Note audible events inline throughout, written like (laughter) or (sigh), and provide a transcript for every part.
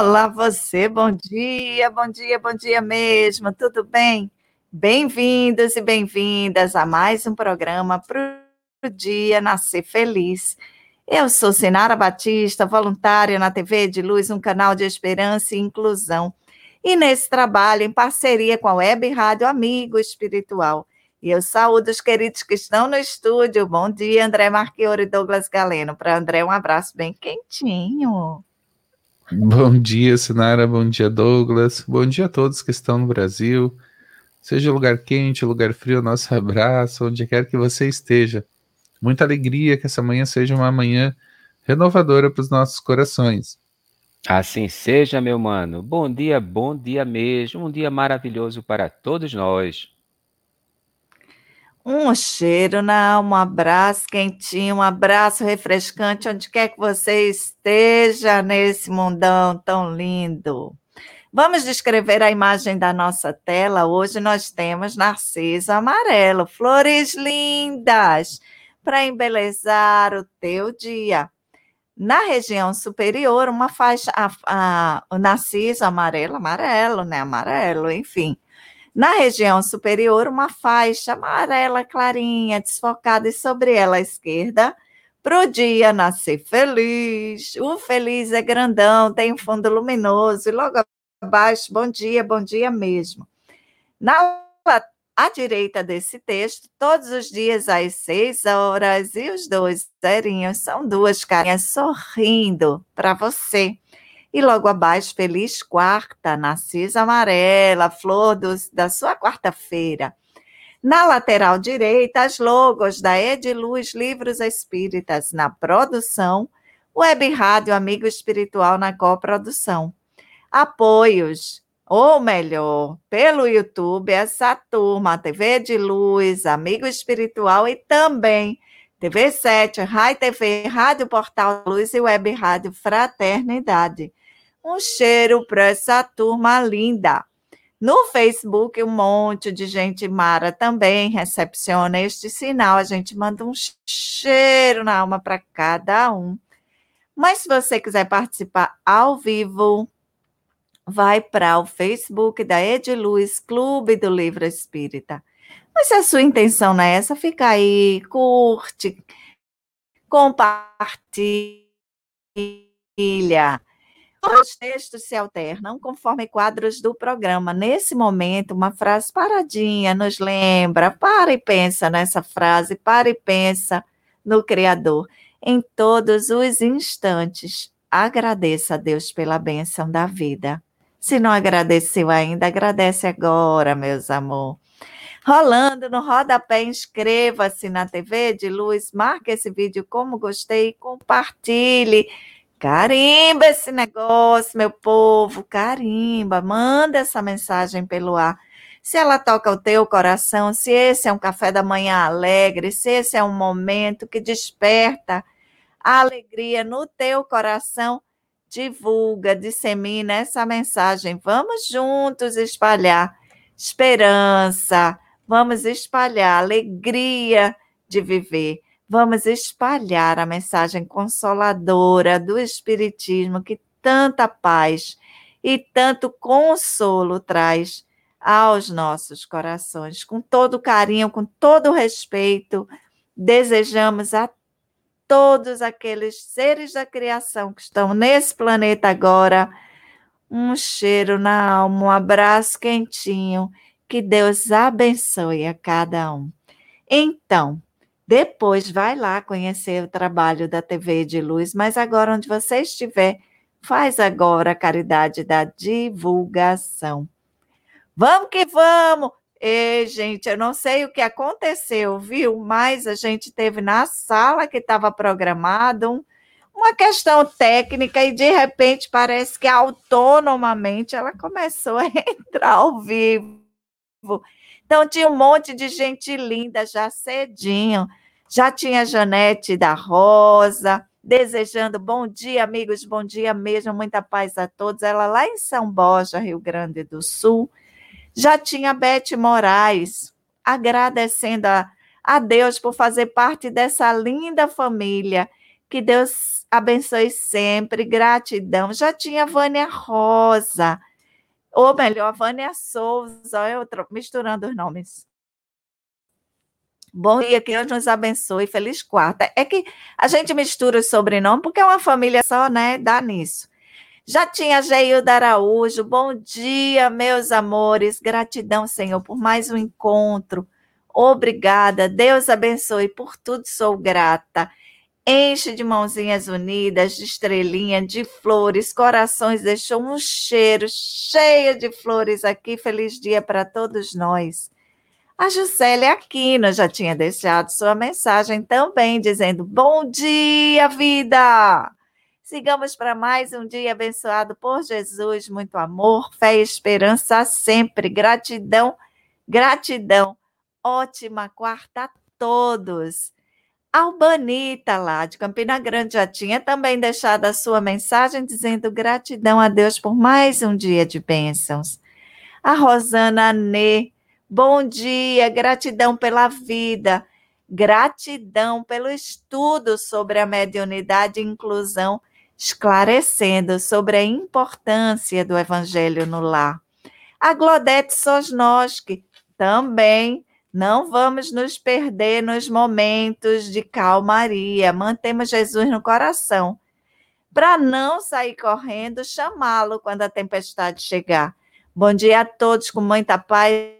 Olá, você, bom dia, bom dia, bom dia mesmo, tudo bem? Bem-vindos e bem-vindas a mais um programa para o dia Nascer Feliz. Eu sou Sinara Batista, voluntária na TV de Luz, um canal de esperança e inclusão. E nesse trabalho, em parceria com a Web Rádio Amigo Espiritual. E eu saúdo os queridos que estão no estúdio. Bom dia, André Marquiori e Douglas Galeno. Para André, um abraço bem quentinho. (laughs) Bom dia, Sinara. Bom dia, Douglas. Bom dia a todos que estão no Brasil. Seja lugar quente, lugar frio, nosso abraço, onde quer que você esteja. Muita alegria que essa manhã seja uma manhã renovadora para os nossos corações. Assim seja, meu mano. Bom dia, bom dia mesmo. Um dia maravilhoso para todos nós. Um cheiro na alma, um abraço quentinho, um abraço refrescante, onde quer que você esteja nesse mundão tão lindo. Vamos descrever a imagem da nossa tela. Hoje nós temos narciso amarelo, flores lindas para embelezar o teu dia. Na região superior, uma faixa, a, a, o narciso amarelo, amarelo, né? Amarelo, enfim na região superior, uma faixa amarela clarinha, desfocada, e sobre ela à esquerda, para o dia nascer feliz. O feliz é grandão, tem um fundo luminoso, e logo abaixo, bom dia, bom dia mesmo. Na à direita desse texto, todos os dias às seis horas, e os dois zerinhos são duas carinhas sorrindo para você. E logo abaixo, Feliz Quarta, Narcisa Amarela, flor dos, da sua quarta-feira. Na lateral direita, as logos da Ediluz Livros Espíritas na produção, Web Rádio Amigo Espiritual na coprodução. Apoios, ou melhor, pelo YouTube, essa turma, TV de Luz, Amigo Espiritual e também TV7, Rai TV, Rádio Portal Luz e Web Rádio Fraternidade. Um cheiro para essa turma linda. No Facebook, um monte de gente mara também recepciona este sinal. A gente manda um cheiro na alma para cada um. Mas se você quiser participar ao vivo, vai para o Facebook da Ediluz Clube do Livro Espírita. Mas se a sua intenção não é essa, fica aí, curte, compartilha. Os textos se alternam conforme quadros do programa. Nesse momento, uma frase paradinha nos lembra. Para e pensa nessa frase, para e pensa no Criador. Em todos os instantes, agradeça a Deus pela bênção da vida. Se não agradeceu ainda, agradece agora, meus amor. Rolando no rodapé, inscreva-se na TV de Luz, marque esse vídeo como gostei, compartilhe Carimba esse negócio, meu povo, carimba, manda essa mensagem pelo ar. Se ela toca o teu coração, se esse é um café da manhã alegre, se esse é um momento que desperta a alegria no teu coração, divulga, dissemina essa mensagem. Vamos juntos espalhar esperança, vamos espalhar alegria de viver. Vamos espalhar a mensagem consoladora do Espiritismo que tanta paz e tanto consolo traz aos nossos corações. Com todo carinho, com todo respeito, desejamos a todos aqueles seres da criação que estão nesse planeta agora um cheiro na alma, um abraço quentinho. Que Deus abençoe a cada um. Então, depois vai lá conhecer o trabalho da TV de Luz, mas agora onde você estiver, faz agora a caridade da divulgação. Vamos que vamos! Gente, eu não sei o que aconteceu, viu? Mas a gente teve na sala que estava programado um, uma questão técnica e de repente parece que autonomamente ela começou a (laughs) entrar ao vivo. Então tinha um monte de gente linda já cedinho. Já tinha Janete da Rosa, desejando bom dia, amigos, bom dia mesmo, muita paz a todos. Ela lá em São Borja, Rio Grande do Sul. Já tinha Bete Moraes, agradecendo a, a Deus por fazer parte dessa linda família. Que Deus abençoe sempre. Gratidão. Já tinha Vânia Rosa. Ou melhor, Vânia Souza. Eu misturando os nomes. Bom dia, que Deus nos abençoe. Feliz quarta. É que a gente mistura os sobrenomes porque é uma família só, né? Dá nisso. Já tinha Geilda Araújo. Bom dia, meus amores. Gratidão, Senhor, por mais um encontro. Obrigada. Deus abençoe. Por tudo sou grata. Enche de mãozinhas unidas, de estrelinha, de flores, corações. Deixou um cheiro cheio de flores aqui. Feliz dia para todos nós. A Juscelia Aquino já tinha deixado sua mensagem também, dizendo: Bom dia, vida! Sigamos para mais um dia abençoado por Jesus. Muito amor, fé e esperança sempre. Gratidão, gratidão. Ótima quarta a todos. Albanita, lá de Campina Grande, já tinha também deixado a sua mensagem dizendo gratidão a Deus por mais um dia de bênçãos. A Rosana Nê Bom dia, gratidão pela vida, gratidão pelo estudo sobre a mediunidade e inclusão, esclarecendo sobre a importância do evangelho no lar. A Glodete Sosnoski também não vamos nos perder nos momentos de calmaria. Mantemos Jesus no coração, para não sair correndo, chamá-lo quando a tempestade chegar. Bom dia a todos, com muita paz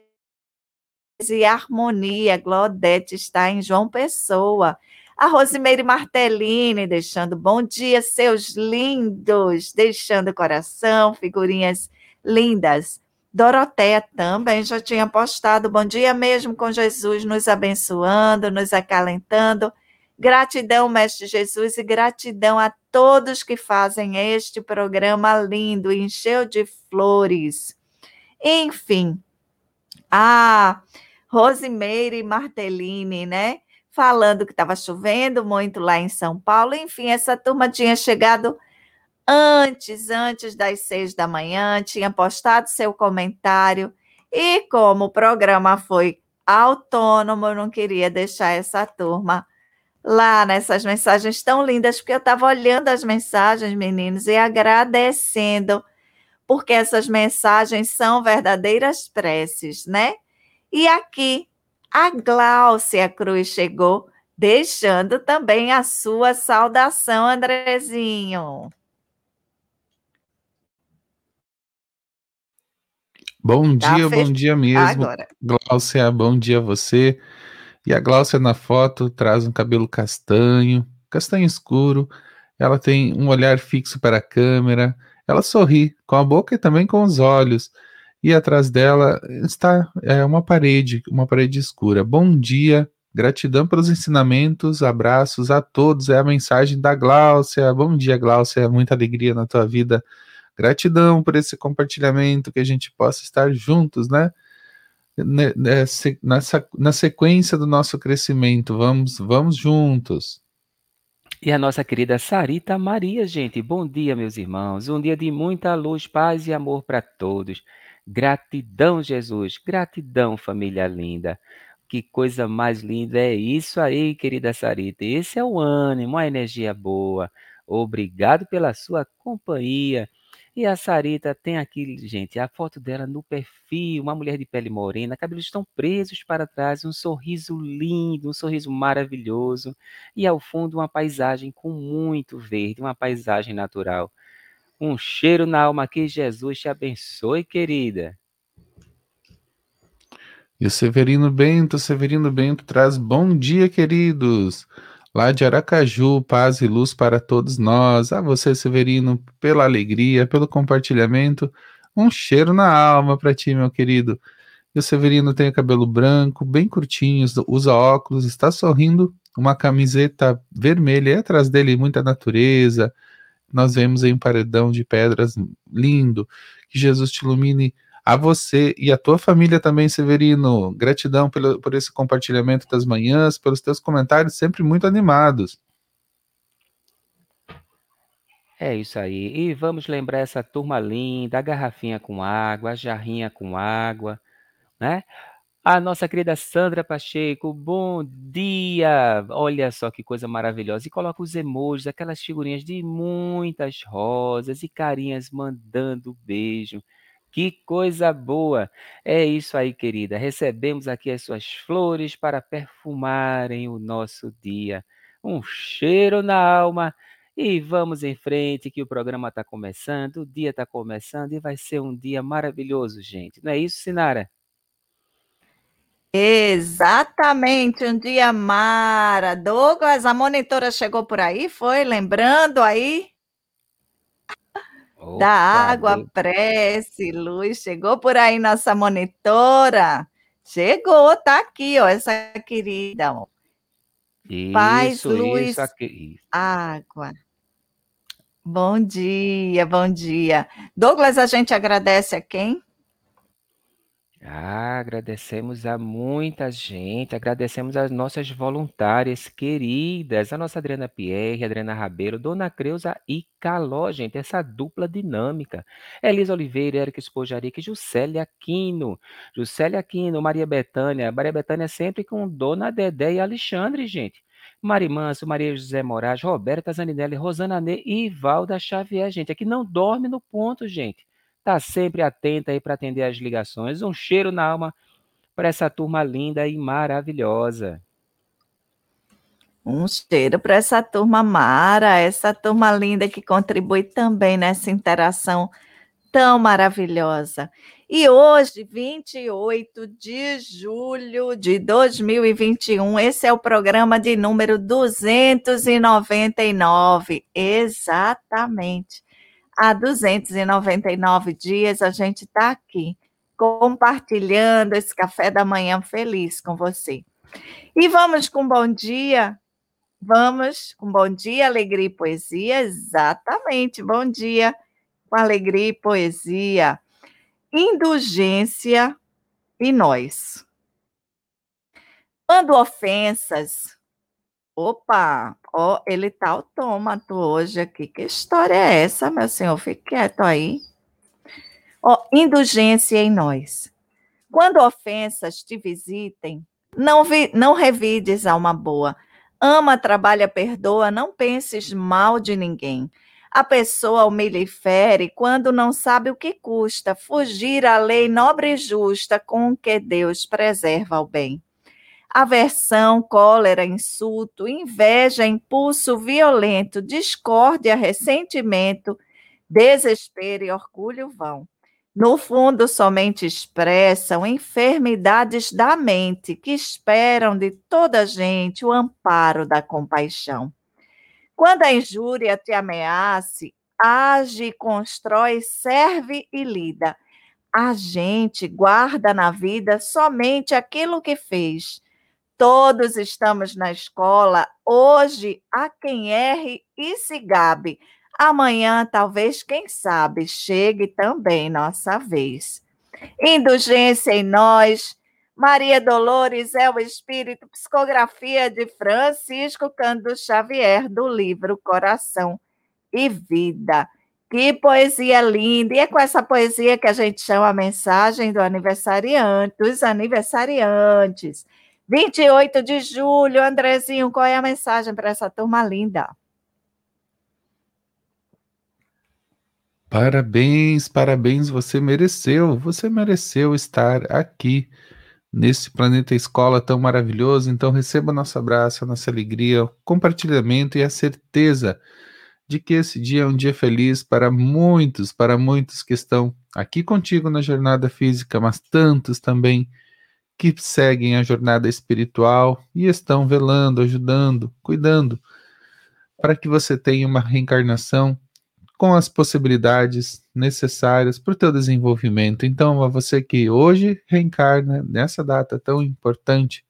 e harmonia. Glodete está em João Pessoa. A Rosimeire Martellini deixando bom dia, seus lindos, deixando coração, figurinhas lindas. Doroteia também já tinha postado bom dia mesmo com Jesus nos abençoando, nos acalentando. Gratidão, Mestre Jesus, e gratidão a todos que fazem este programa lindo, encheu de flores. Enfim, ah, Rosimeire Martellini, né? Falando que estava chovendo muito lá em São Paulo. Enfim, essa turma tinha chegado antes, antes das seis da manhã, tinha postado seu comentário. E como o programa foi autônomo, eu não queria deixar essa turma lá nessas mensagens tão lindas, porque eu estava olhando as mensagens, meninos, e agradecendo, porque essas mensagens são verdadeiras preces, né? E aqui a Gláucia Cruz chegou, deixando também a sua saudação, Andrezinho. Bom tá dia, bom dia mesmo. Agora. Gláucia, bom dia a você. E a Gláucia na foto traz um cabelo castanho, castanho escuro. Ela tem um olhar fixo para a câmera. Ela sorri com a boca e também com os olhos e atrás dela está é, uma parede, uma parede escura. Bom dia, gratidão pelos ensinamentos, abraços a todos. É a mensagem da Gláucia. Bom dia, Gláucia, muita alegria na tua vida. Gratidão por esse compartilhamento, que a gente possa estar juntos, né? Nessa, na sequência do nosso crescimento, vamos, vamos juntos. E a nossa querida Sarita Maria, gente, bom dia, meus irmãos. Um dia de muita luz, paz e amor para todos. Gratidão, Jesus. Gratidão, família linda. Que coisa mais linda é isso aí, querida Sarita. Esse é o ânimo, a energia boa. Obrigado pela sua companhia. E a Sarita tem aqui, gente, a foto dela no perfil, uma mulher de pele morena, cabelos estão presos para trás, um sorriso lindo, um sorriso maravilhoso, e ao fundo uma paisagem com muito verde, uma paisagem natural. Um cheiro na alma que Jesus te abençoe, querida. E o Severino Bento, Severino Bento traz bom dia, queridos. Lá de Aracaju, paz e luz para todos nós. A você, Severino, pela alegria, pelo compartilhamento. Um cheiro na alma para ti, meu querido. E o Severino tem o cabelo branco, bem curtinho, usa óculos, está sorrindo, uma camiseta vermelha, e atrás dele muita natureza, nós vemos em um paredão de pedras lindo. Que Jesus te ilumine a você e a tua família também, Severino. Gratidão pelo, por esse compartilhamento das manhãs, pelos teus comentários sempre muito animados. É isso aí. E vamos lembrar essa turma linda, a garrafinha com água, a jarrinha com água, né? A nossa querida Sandra Pacheco, bom dia! Olha só que coisa maravilhosa. E coloca os emojis, aquelas figurinhas de muitas rosas e carinhas mandando beijo. Que coisa boa! É isso aí, querida. Recebemos aqui as suas flores para perfumarem o nosso dia. Um cheiro na alma. E vamos em frente, que o programa está começando, o dia está começando e vai ser um dia maravilhoso, gente. Não é isso, Sinara? Exatamente, um dia mara. Douglas, a monitora chegou por aí, foi? Lembrando aí? Opa, da água, Deus. prece, luz. Chegou por aí nossa monitora. Chegou, tá aqui, ó, essa querida. Ó. Isso, Paz, luz, isso aqui. água. Bom dia, bom dia. Douglas, a gente agradece a quem? Ah, agradecemos a muita gente, agradecemos as nossas voluntárias queridas, a nossa Adriana Pierre, Adriana Rabeiro, Dona Creuza e Caló, gente, essa dupla dinâmica. Elisa Oliveira, Erika Espojarica e Juscelia Aquino. Juscelia Aquino, Maria Betânia, Maria Betânia sempre com Dona Dedé e Alexandre, gente. Mari Manso, Maria José Moraes, Roberta Zaninelli, Rosana Ney e Valda Xavier, gente. Aqui não dorme no ponto, gente está sempre atenta aí para atender as ligações. Um cheiro na alma para essa turma linda e maravilhosa. Um cheiro para essa turma Mara, essa turma linda que contribui também nessa interação tão maravilhosa. E hoje, 28 de julho de 2021, esse é o programa de número 299. Exatamente há 299 dias a gente está aqui compartilhando esse café da manhã feliz com você. E vamos com bom dia? Vamos com bom dia, alegria e poesia? Exatamente, bom dia com alegria e poesia. Indulgência e nós. Quando ofensas Opa, ó, ele tá autômato hoje aqui. Que história é essa, meu senhor? Fique quieto aí. Ó, indulgência em nós. Quando ofensas te visitem, não, vi, não revides alma boa. Ama, trabalha, perdoa, não penses mal de ninguém. A pessoa humilha e fere quando não sabe o que custa fugir à lei nobre e justa com que Deus preserva o bem aversão, cólera, insulto, inveja, impulso violento, discórdia, ressentimento, desespero e orgulho vão. No fundo, somente expressam enfermidades da mente que esperam de toda gente o amparo da compaixão. Quando a injúria te ameace, age, constrói, serve e lida. A gente guarda na vida somente aquilo que fez Todos estamos na escola. Hoje há quem erre e se gabe. Amanhã, talvez, quem sabe, chegue também nossa vez. Indulgência em nós. Maria Dolores é o espírito, psicografia de Francisco Cândido Xavier, do livro Coração e Vida. Que poesia linda! E é com essa poesia que a gente chama a mensagem do aniversariante, dos aniversariantes. 28 de julho, Andrezinho, qual é a mensagem para essa turma linda? Parabéns, parabéns, você mereceu, você mereceu estar aqui nesse planeta escola tão maravilhoso. Então receba nosso abraço, nossa alegria, compartilhamento e a certeza de que esse dia é um dia feliz para muitos, para muitos que estão aqui contigo na jornada física, mas tantos também que seguem a jornada espiritual e estão velando, ajudando, cuidando, para que você tenha uma reencarnação com as possibilidades necessárias para o teu desenvolvimento. Então, a você que hoje reencarna nessa data tão importante,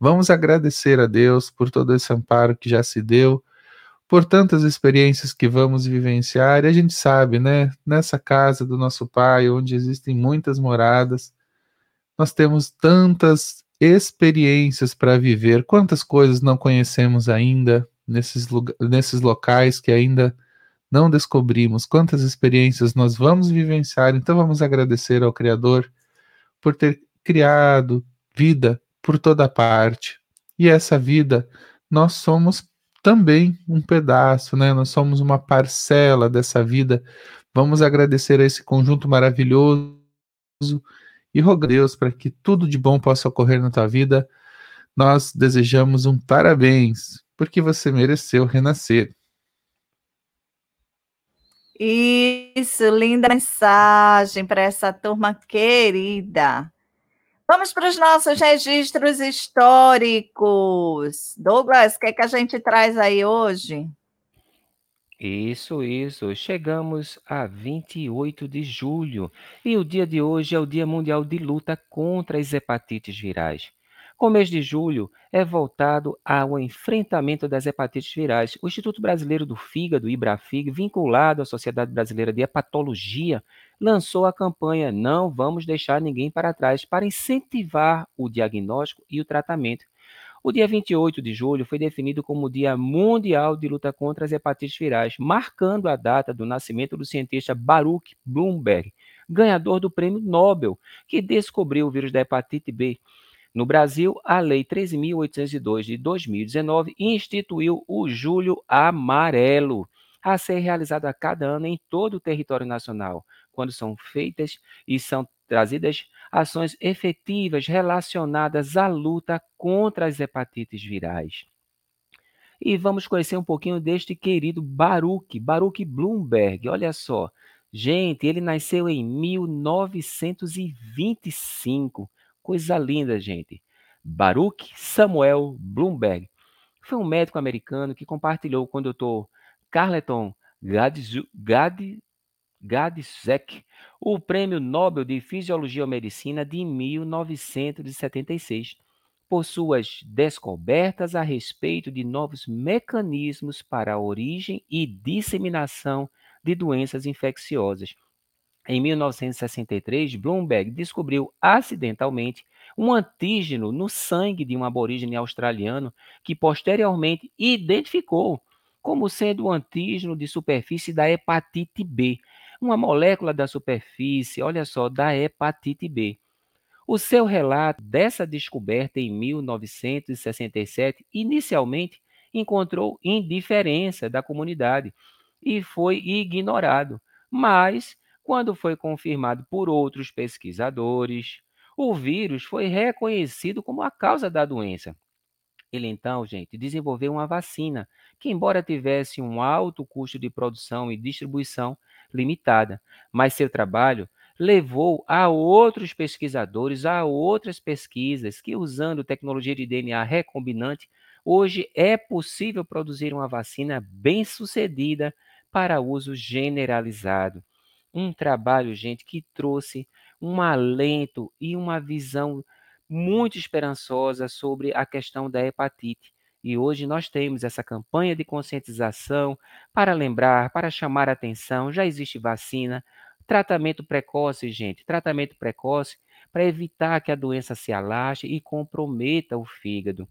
vamos agradecer a Deus por todo esse amparo que já se deu, por tantas experiências que vamos vivenciar. E a gente sabe, né, nessa casa do nosso Pai, onde existem muitas moradas, nós temos tantas experiências para viver, quantas coisas não conhecemos ainda nesses, nesses locais que ainda não descobrimos, quantas experiências nós vamos vivenciar. Então vamos agradecer ao Criador por ter criado vida por toda parte. E essa vida, nós somos também um pedaço, né? Nós somos uma parcela dessa vida. Vamos agradecer a esse conjunto maravilhoso e rogar a Deus para que tudo de bom possa ocorrer na tua vida. Nós desejamos um parabéns, porque você mereceu renascer. Isso, linda mensagem para essa turma querida. Vamos para os nossos registros históricos. Douglas, o que, é que a gente traz aí hoje? Isso, isso. Chegamos a 28 de julho e o dia de hoje é o Dia Mundial de Luta contra as Hepatites Virais. Com o mês de julho é voltado ao enfrentamento das hepatites virais. O Instituto Brasileiro do Fígado, IBRAFIG, vinculado à Sociedade Brasileira de Hepatologia, lançou a campanha Não Vamos Deixar Ninguém para Trás para incentivar o diagnóstico e o tratamento. O dia 28 de julho foi definido como o Dia Mundial de Luta contra as Hepatites Virais, marcando a data do nascimento do cientista Baruch Bloomberg, ganhador do Prêmio Nobel, que descobriu o vírus da hepatite B. No Brasil, a Lei 13.802 de 2019 instituiu o Julho Amarelo, a ser realizado a cada ano em todo o território nacional, quando são feitas e são trazidas ações efetivas relacionadas à luta contra as hepatites virais. E vamos conhecer um pouquinho deste querido Baruch, Baruch Bloomberg. Olha só, gente, ele nasceu em 1925 Coisa linda, gente. Baruch Samuel Bloomberg foi um médico americano que compartilhou com o Dr. Carleton Gadzek o Prêmio Nobel de Fisiologia ou Medicina de 1976 por suas descobertas a respeito de novos mecanismos para a origem e disseminação de doenças infecciosas. Em 1963, Bloomberg descobriu acidentalmente um antígeno no sangue de um aborígene australiano que posteriormente identificou como sendo o antígeno de superfície da hepatite B, uma molécula da superfície, olha só, da hepatite B. O seu relato dessa descoberta em 1967 inicialmente encontrou indiferença da comunidade e foi ignorado, mas quando foi confirmado por outros pesquisadores, o vírus foi reconhecido como a causa da doença. Ele então, gente, desenvolveu uma vacina que, embora tivesse um alto custo de produção e distribuição limitada, mas seu trabalho levou a outros pesquisadores a outras pesquisas que, usando tecnologia de DNA recombinante, hoje é possível produzir uma vacina bem-sucedida para uso generalizado um trabalho, gente, que trouxe um alento e uma visão muito esperançosa sobre a questão da hepatite. E hoje nós temos essa campanha de conscientização para lembrar, para chamar a atenção. Já existe vacina, tratamento precoce, gente, tratamento precoce para evitar que a doença se alastre e comprometa o fígado.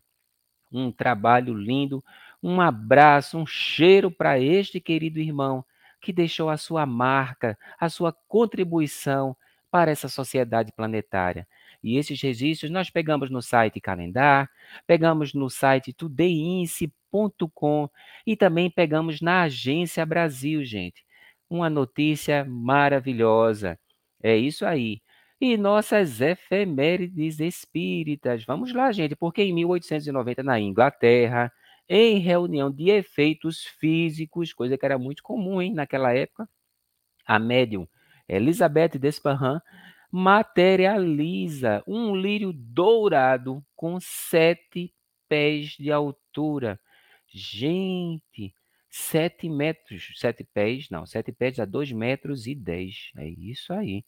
Um trabalho lindo, um abraço, um cheiro para este querido irmão que deixou a sua marca, a sua contribuição para essa sociedade planetária. E esses registros nós pegamos no site Calendar, pegamos no site tudeince.com e também pegamos na Agência Brasil, gente. Uma notícia maravilhosa. É isso aí. E nossas efemérides espíritas. Vamos lá, gente, porque em 1890, na Inglaterra, em reunião de efeitos físicos, coisa que era muito comum hein, naquela época. A médium Elizabeth Desparran materializa um lírio dourado com sete pés de altura. Gente, sete metros, sete pés, não, sete pés a dois metros e dez. É isso aí.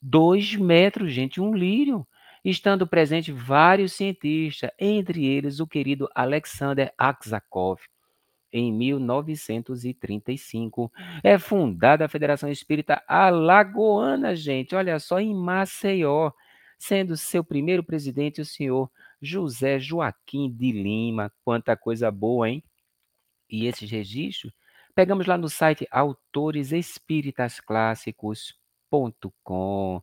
Dois metros, gente, um lírio estando presente vários cientistas, entre eles o querido Alexander Aksakov. Em 1935, é fundada a Federação Espírita Alagoana, gente, olha só, em Maceió, sendo seu primeiro presidente o senhor José Joaquim de Lima. Quanta coisa boa, hein? E esses registros pegamos lá no site autoresespiritasclássicos.com.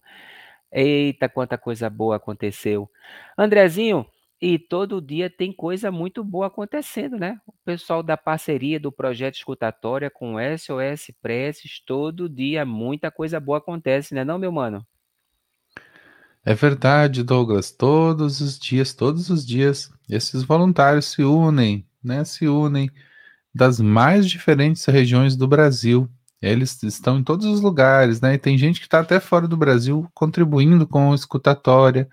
Eita, quanta coisa boa aconteceu. Andrezinho, e todo dia tem coisa muito boa acontecendo, né? O pessoal da parceria do projeto escutatória com SOS Preces, todo dia muita coisa boa acontece, né, não, meu mano? É verdade, Douglas. Todos os dias, todos os dias, esses voluntários se unem, né? Se unem das mais diferentes regiões do Brasil. Eles estão em todos os lugares, né? E tem gente que está até fora do Brasil contribuindo com a escutatória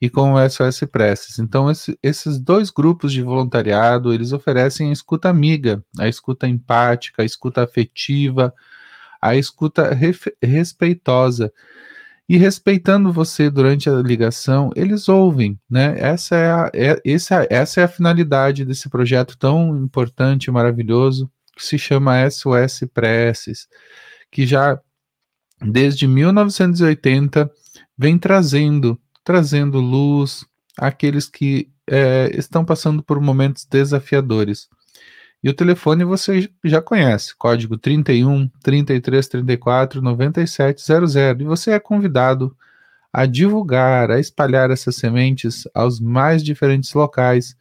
e com o SOS Preces. Então, esse, esses dois grupos de voluntariado, eles oferecem a escuta amiga, a escuta empática, a escuta afetiva, a escuta respeitosa e respeitando você durante a ligação, eles ouvem, né? Essa é a, é, essa, essa é a finalidade desse projeto tão importante e maravilhoso que se chama SOS Preces, que já desde 1980 vem trazendo, trazendo luz àqueles que é, estão passando por momentos desafiadores. E o telefone você já conhece, código 31 33 34 97 00. E você é convidado a divulgar, a espalhar essas sementes aos mais diferentes locais,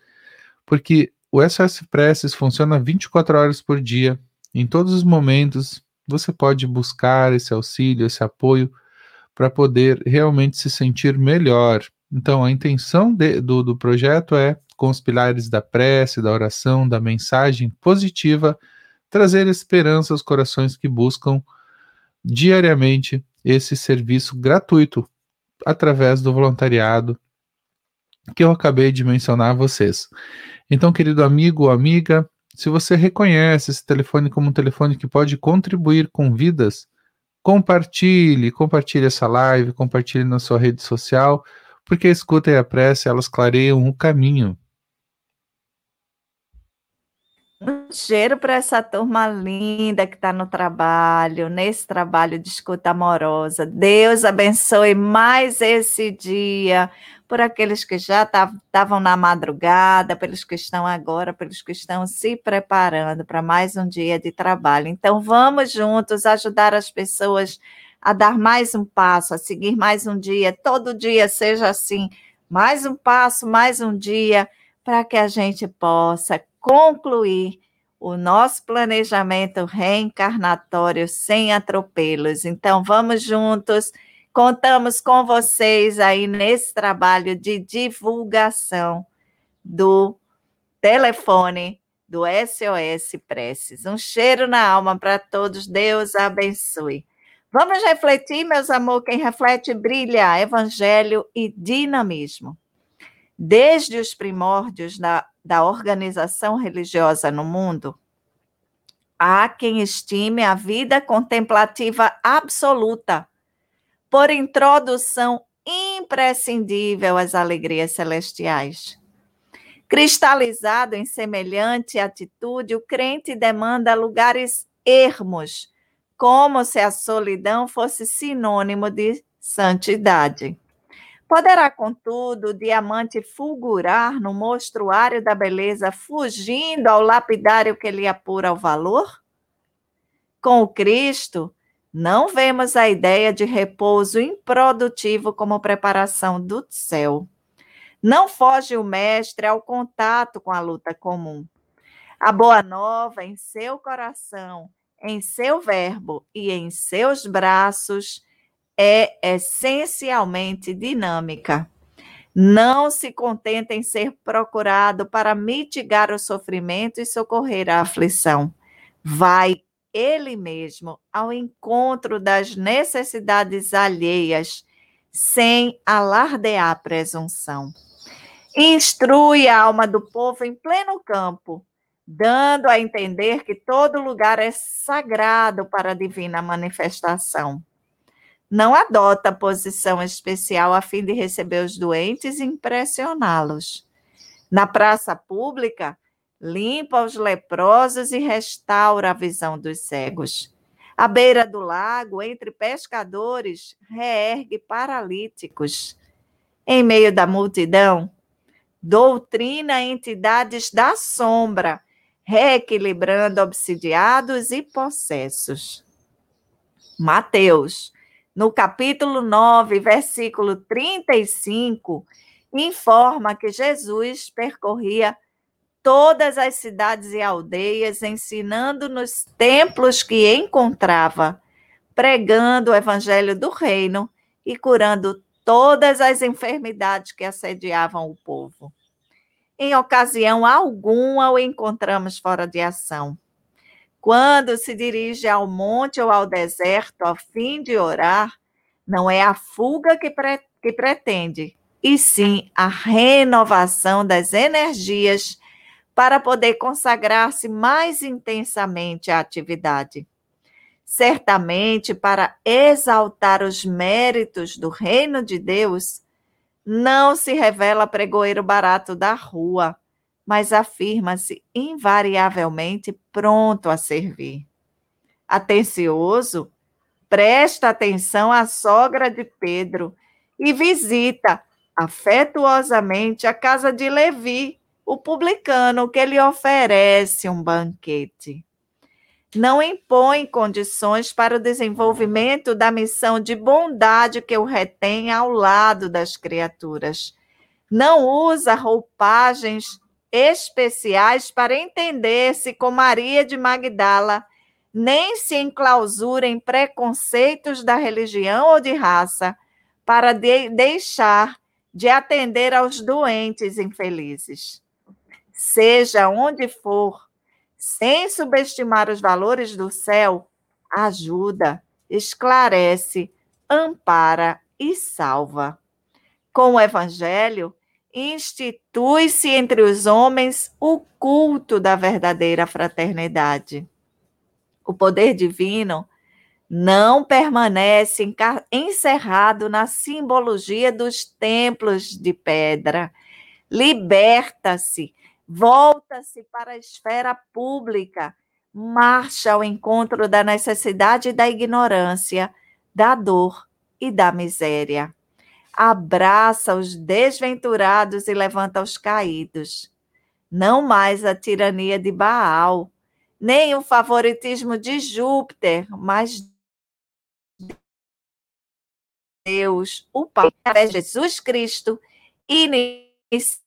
porque o SOS Preces funciona 24 horas por dia, em todos os momentos você pode buscar esse auxílio, esse apoio para poder realmente se sentir melhor. Então, a intenção de, do, do projeto é com os pilares da prece, da oração, da mensagem positiva, trazer esperança aos corações que buscam diariamente esse serviço gratuito através do voluntariado que eu acabei de mencionar a vocês. Então, querido amigo ou amiga, se você reconhece esse telefone como um telefone que pode contribuir com vidas, compartilhe, compartilhe essa live, compartilhe na sua rede social, porque a escuta e a prece, elas clareiam o caminho Um cheiro para essa turma linda que está no trabalho, nesse trabalho de escuta amorosa. Deus abençoe mais esse dia por aqueles que já estavam na madrugada, pelos que estão agora, pelos que estão se preparando para mais um dia de trabalho. Então, vamos juntos ajudar as pessoas a dar mais um passo, a seguir mais um dia. Todo dia seja assim, mais um passo, mais um dia, para que a gente possa concluir o nosso planejamento reencarnatório sem atropelos. Então, vamos juntos. Contamos com vocês aí nesse trabalho de divulgação do telefone do SOS Preces. Um cheiro na alma para todos. Deus abençoe. Vamos refletir, meus amores. Quem reflete brilha, evangelho e dinamismo. Desde os primórdios da da organização religiosa no mundo, há quem estime a vida contemplativa absoluta por introdução imprescindível às alegrias celestiais. Cristalizado em semelhante atitude, o crente demanda lugares ermos, como se a solidão fosse sinônimo de santidade. Poderá, contudo, o diamante fulgurar no mostruário da beleza, fugindo ao lapidário que lhe apura o valor? Com o Cristo, não vemos a ideia de repouso improdutivo como preparação do céu. Não foge o mestre ao contato com a luta comum. A boa nova em seu coração, em seu verbo e em seus braços é essencialmente dinâmica. Não se contenta em ser procurado para mitigar o sofrimento e socorrer a aflição. Vai ele mesmo ao encontro das necessidades alheias, sem alardear presunção. Instrui a alma do povo em pleno campo, dando a entender que todo lugar é sagrado para a divina manifestação não adota posição especial a fim de receber os doentes e impressioná-los. Na praça pública, limpa os leprosos e restaura a visão dos cegos. À beira do lago, entre pescadores, reergue paralíticos. Em meio da multidão, doutrina entidades da sombra, reequilibrando obsidiados e possessos. Mateus no capítulo 9, versículo 35, informa que Jesus percorria todas as cidades e aldeias, ensinando nos templos que encontrava, pregando o evangelho do reino e curando todas as enfermidades que assediavam o povo. Em ocasião alguma o encontramos fora de ação. Quando se dirige ao monte ou ao deserto a fim de orar, não é a fuga que, pre que pretende, e sim a renovação das energias para poder consagrar-se mais intensamente à atividade. Certamente, para exaltar os méritos do reino de Deus, não se revela pregoeiro barato da rua, mas afirma-se invariavelmente pronto a servir. Atencioso, presta atenção à sogra de Pedro e visita afetuosamente a casa de Levi, o publicano, que lhe oferece um banquete. Não impõe condições para o desenvolvimento da missão de bondade que o retém ao lado das criaturas. Não usa roupagens especiais para entender-se com Maria de Magdala, nem se enclausura em preconceitos da religião ou de raça, para de deixar de atender aos doentes infelizes. Seja onde for, sem subestimar os valores do céu, ajuda, esclarece, ampara e salva. Com o Evangelho, institui-se entre os homens o culto da verdadeira fraternidade. O poder divino não permanece encerrado na simbologia dos templos de pedra. Liberta-se, volta-se para a esfera pública, marcha ao encontro da necessidade e da ignorância, da dor e da miséria abraça os desventurados e levanta os caídos. Não mais a tirania de Baal, nem o favoritismo de Júpiter, mas Deus, o Pai, através de Jesus Cristo, inicia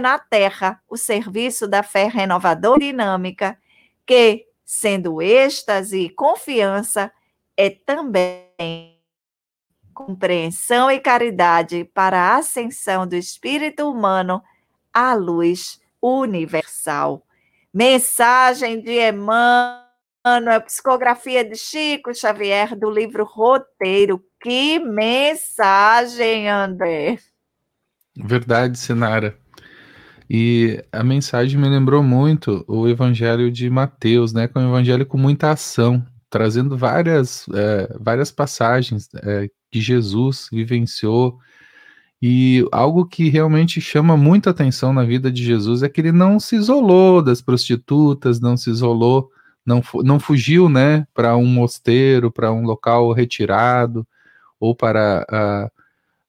na terra o serviço da fé renovadora e dinâmica, que, sendo êxtase e confiança, é também compreensão e caridade para a ascensão do espírito humano à luz universal. Mensagem de Emmanuel, psicografia de Chico Xavier, do livro Roteiro. Que mensagem, André! Verdade, Sinara. E a mensagem me lembrou muito o Evangelho de Mateus, né? Com um evangelho com muita ação, trazendo várias, é, várias passagens é, que Jesus vivenciou. E algo que realmente chama muita atenção na vida de Jesus é que ele não se isolou das prostitutas, não se isolou, não, não fugiu né, para um mosteiro, para um local retirado, ou para uh,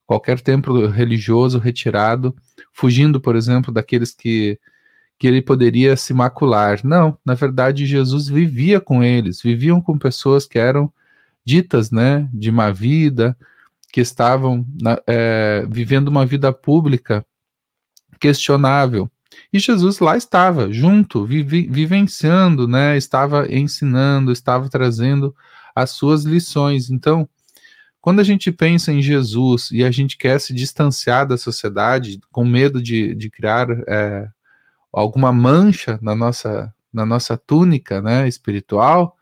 qualquer templo religioso retirado, fugindo, por exemplo, daqueles que, que ele poderia se macular. Não, na verdade, Jesus vivia com eles, viviam com pessoas que eram ditas, né, de má vida, que estavam na, é, vivendo uma vida pública questionável. E Jesus lá estava, junto, vivenciando, né, estava ensinando, estava trazendo as suas lições. Então, quando a gente pensa em Jesus e a gente quer se distanciar da sociedade, com medo de, de criar é, alguma mancha na nossa, na nossa túnica né, espiritual,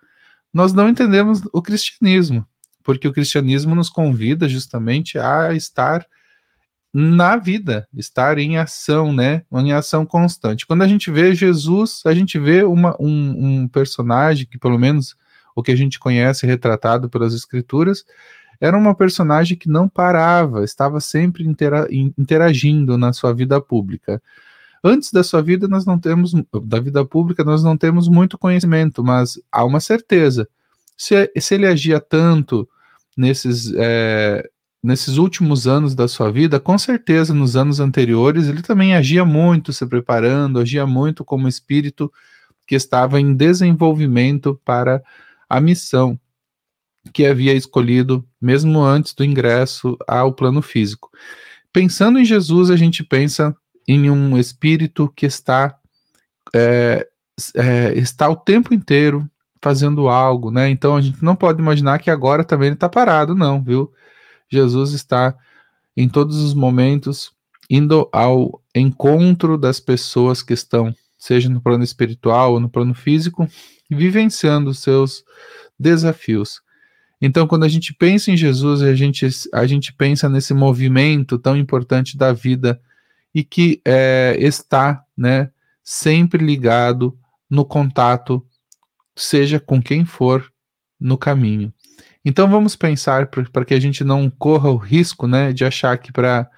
nós não entendemos o cristianismo, porque o cristianismo nos convida justamente a estar na vida, estar em ação, né? Em ação constante. Quando a gente vê Jesus, a gente vê uma, um, um personagem que, pelo menos o que a gente conhece retratado pelas escrituras, era uma personagem que não parava, estava sempre intera interagindo na sua vida pública. Antes da sua vida, nós não temos, da vida pública, nós não temos muito conhecimento, mas há uma certeza. Se, se ele agia tanto nesses, é, nesses últimos anos da sua vida, com certeza nos anos anteriores ele também agia muito se preparando, agia muito como espírito que estava em desenvolvimento para a missão. Que havia escolhido, mesmo antes do ingresso ao plano físico. Pensando em Jesus, a gente pensa em um espírito que está é, é, está o tempo inteiro fazendo algo, né? Então a gente não pode imaginar que agora também ele está parado, não, viu? Jesus está em todos os momentos indo ao encontro das pessoas que estão, seja no plano espiritual ou no plano físico, vivenciando seus desafios. Então, quando a gente pensa em Jesus, a gente, a gente pensa nesse movimento tão importante da vida e que é, está né, sempre ligado no contato, seja com quem for no caminho. Então vamos pensar para que a gente não corra o risco né, de achar que para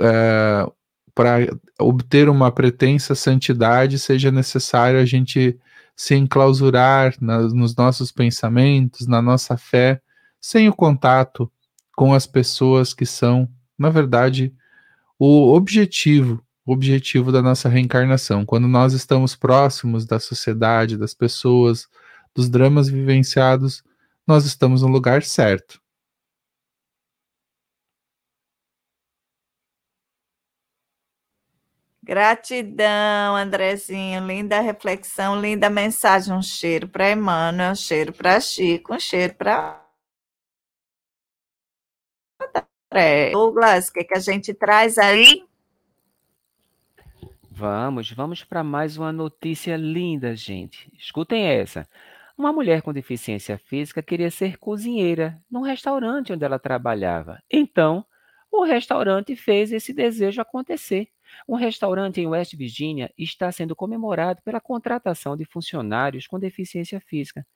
é, para obter uma pretensa santidade seja necessário a gente se enclausurar nos nossos pensamentos, na nossa fé, sem o contato com as pessoas que são, na verdade, o objetivo, o objetivo da nossa reencarnação. Quando nós estamos próximos da sociedade, das pessoas, dos dramas vivenciados, nós estamos no lugar certo. Gratidão, Andrezinho. Linda reflexão, linda mensagem. Um cheiro para Emmanuel, um cheiro para Chico, um cheiro para. Douglas, o que, que a gente traz aí? Vamos, vamos para mais uma notícia linda, gente. Escutem essa. Uma mulher com deficiência física queria ser cozinheira num restaurante onde ela trabalhava. Então, o restaurante fez esse desejo acontecer. Um restaurante em West Virginia está sendo comemorado pela contratação de funcionários com deficiência física.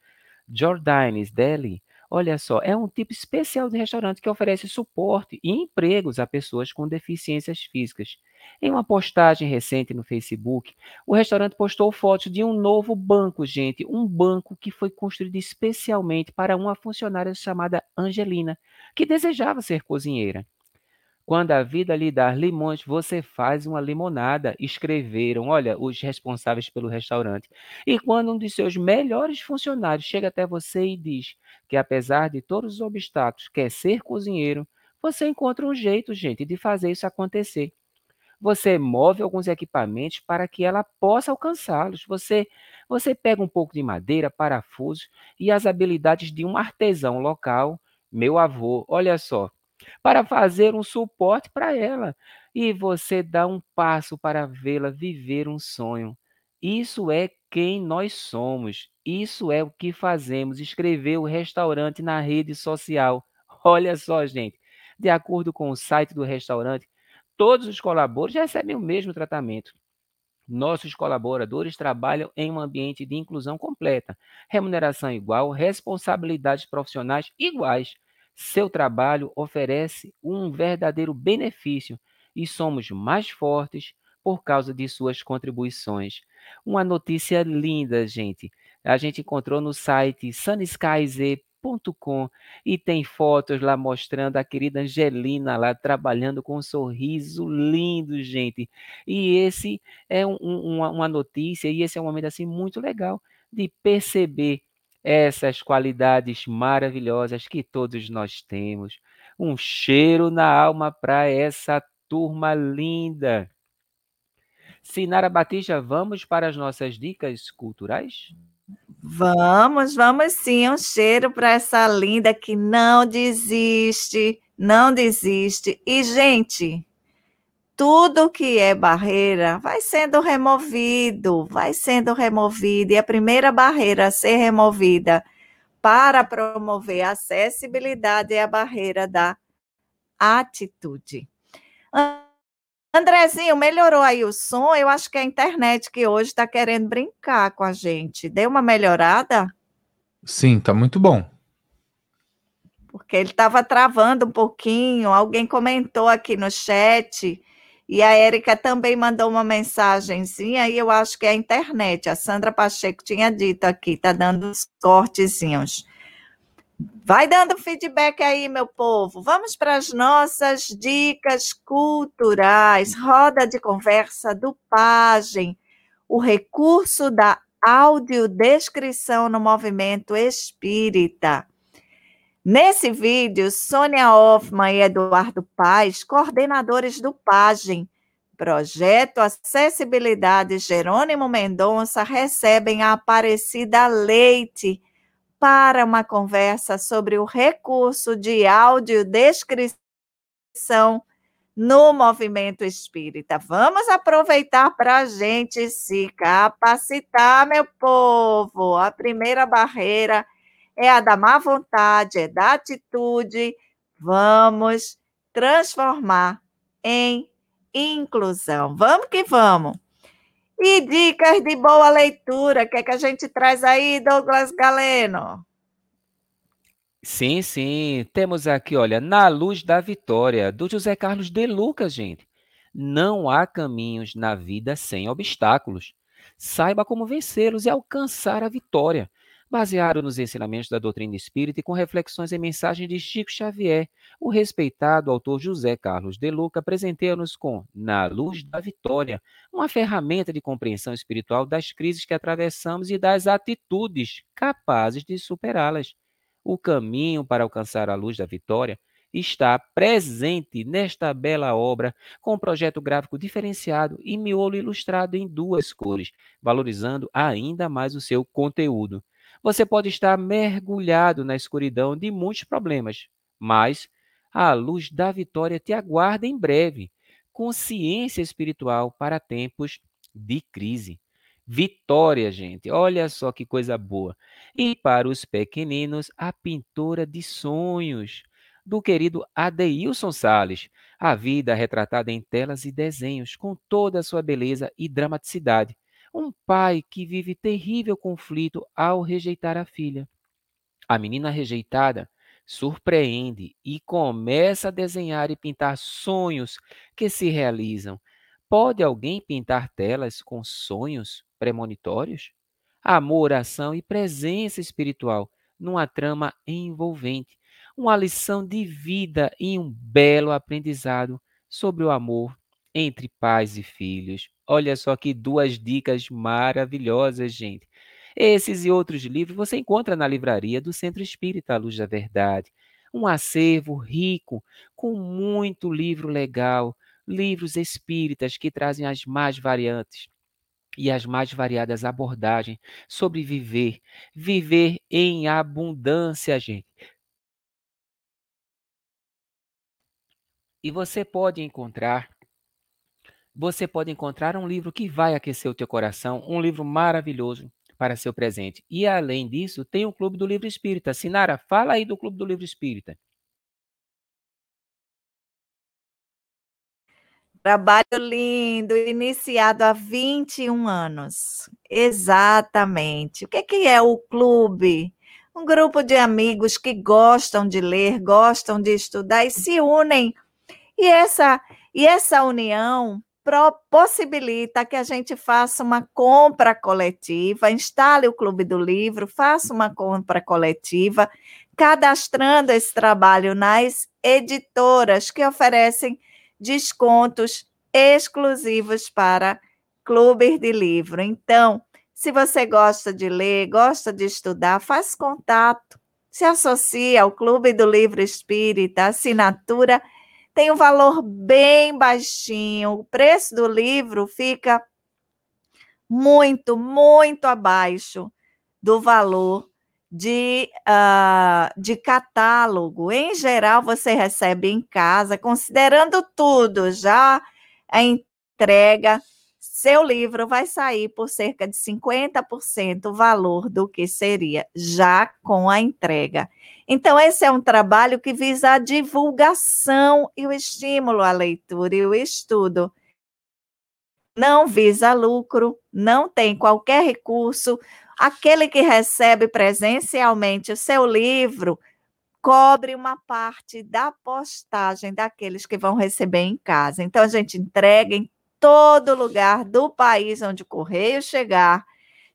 Jordanes Deli, olha só, é um tipo especial de restaurante que oferece suporte e empregos a pessoas com deficiências físicas. Em uma postagem recente no Facebook, o restaurante postou fotos de um novo banco, gente, um banco que foi construído especialmente para uma funcionária chamada Angelina, que desejava ser cozinheira. Quando a vida lhe dar limões, você faz uma limonada. Escreveram, olha, os responsáveis pelo restaurante. E quando um de seus melhores funcionários chega até você e diz que, apesar de todos os obstáculos, quer ser cozinheiro, você encontra um jeito, gente, de fazer isso acontecer. Você move alguns equipamentos para que ela possa alcançá-los. Você, você pega um pouco de madeira, parafusos e as habilidades de um artesão local. Meu avô, olha só, para fazer um suporte para ela. E você dá um passo para vê-la viver um sonho. Isso é quem nós somos. Isso é o que fazemos. Escrever o restaurante na rede social. (laughs) Olha só, gente. De acordo com o site do restaurante, todos os colaboradores recebem o mesmo tratamento. Nossos colaboradores trabalham em um ambiente de inclusão completa, remuneração igual, responsabilidades profissionais iguais. Seu trabalho oferece um verdadeiro benefício e somos mais fortes por causa de suas contribuições. Uma notícia linda, gente. A gente encontrou no site sunskyz.com e tem fotos lá mostrando a querida Angelina lá trabalhando com um sorriso lindo, gente. E esse é um, um, uma notícia e esse é um momento assim muito legal de perceber essas qualidades maravilhosas que todos nós temos. Um cheiro na alma para essa turma linda. Sinara Batista, vamos para as nossas dicas culturais? Vamos, vamos sim. Um cheiro para essa linda que não desiste, não desiste. E, gente, tudo que é barreira vai sendo removido, vai sendo removido. E a primeira barreira a ser removida para promover a acessibilidade é a barreira da atitude. Andrezinho, melhorou aí o som? Eu acho que é a internet que hoje está querendo brincar com a gente. Deu uma melhorada? Sim, tá muito bom. Porque ele estava travando um pouquinho. Alguém comentou aqui no chat e a Érica também mandou uma mensagenzinha, e eu acho que é a internet. A Sandra Pacheco tinha dito aqui, tá dando uns cortezinhos. Vai dando feedback aí, meu povo. Vamos para as nossas dicas culturais. Roda de conversa do Pagem. O recurso da audiodescrição no movimento espírita. Nesse vídeo, Sônia Hoffman e Eduardo Paz, coordenadores do PAGEM, Projeto Acessibilidade Jerônimo Mendonça, recebem a Aparecida Leite para uma conversa sobre o recurso de audiodescrição no movimento espírita. Vamos aproveitar para a gente se capacitar, meu povo. A primeira barreira é a da má vontade, é da atitude. Vamos transformar em inclusão. Vamos que vamos. E dicas de boa leitura, o que, é que a gente traz aí, Douglas Galeno? Sim, sim. Temos aqui, olha, Na Luz da Vitória, do José Carlos de Lucas, gente. Não há caminhos na vida sem obstáculos. Saiba como vencê-los e alcançar a vitória. Baseado nos ensinamentos da doutrina espírita e com reflexões e mensagens de Chico Xavier, o respeitado autor José Carlos de Luca presenteia-nos com Na Luz da Vitória, uma ferramenta de compreensão espiritual das crises que atravessamos e das atitudes capazes de superá-las. O caminho para alcançar a luz da vitória está presente nesta bela obra, com um projeto gráfico diferenciado e miolo ilustrado em duas cores, valorizando ainda mais o seu conteúdo. Você pode estar mergulhado na escuridão de muitos problemas, mas a luz da vitória te aguarda em breve. Consciência espiritual para tempos de crise. Vitória, gente. Olha só que coisa boa. E para os pequeninos, a pintora de sonhos do querido Adeilson Sales. A vida retratada em telas e desenhos com toda a sua beleza e dramaticidade. Um pai que vive terrível conflito ao rejeitar a filha. A menina rejeitada surpreende e começa a desenhar e pintar sonhos que se realizam. Pode alguém pintar telas com sonhos premonitórios? Amor, ação e presença espiritual numa trama envolvente, uma lição de vida e um belo aprendizado sobre o amor entre pais e filhos. Olha só que duas dicas maravilhosas, gente. Esses e outros livros você encontra na livraria do Centro Espírita Luz da Verdade. Um acervo rico, com muito livro legal, livros espíritas que trazem as mais variantes e as mais variadas abordagens sobre viver, viver em abundância, gente. E você pode encontrar você pode encontrar um livro que vai aquecer o teu coração, um livro maravilhoso para seu presente. E além disso, tem o Clube do Livro Espírita. Sinara, fala aí do Clube do Livro Espírita. Trabalho lindo, iniciado há 21 anos. Exatamente. O que é o clube? Um grupo de amigos que gostam de ler, gostam de estudar e se unem. E essa, e essa união possibilita que a gente faça uma compra coletiva, instale o Clube do Livro, faça uma compra coletiva, cadastrando esse trabalho nas editoras que oferecem descontos exclusivos para clubes de livro. Então, se você gosta de ler, gosta de estudar, faz contato, se associa ao Clube do Livro Espírita, assinatura tem um valor bem baixinho, o preço do livro fica muito, muito abaixo do valor de, uh, de catálogo. Em geral, você recebe em casa, considerando tudo, já a entrega, seu livro vai sair por cerca de 50% o valor do que seria já com a entrega. Então, esse é um trabalho que visa a divulgação e o estímulo à leitura e o estudo. Não visa lucro, não tem qualquer recurso, Aquele que recebe presencialmente o seu livro cobre uma parte da postagem daqueles que vão receber em casa. Então, a gente entrega em todo lugar do país onde o correio chegar.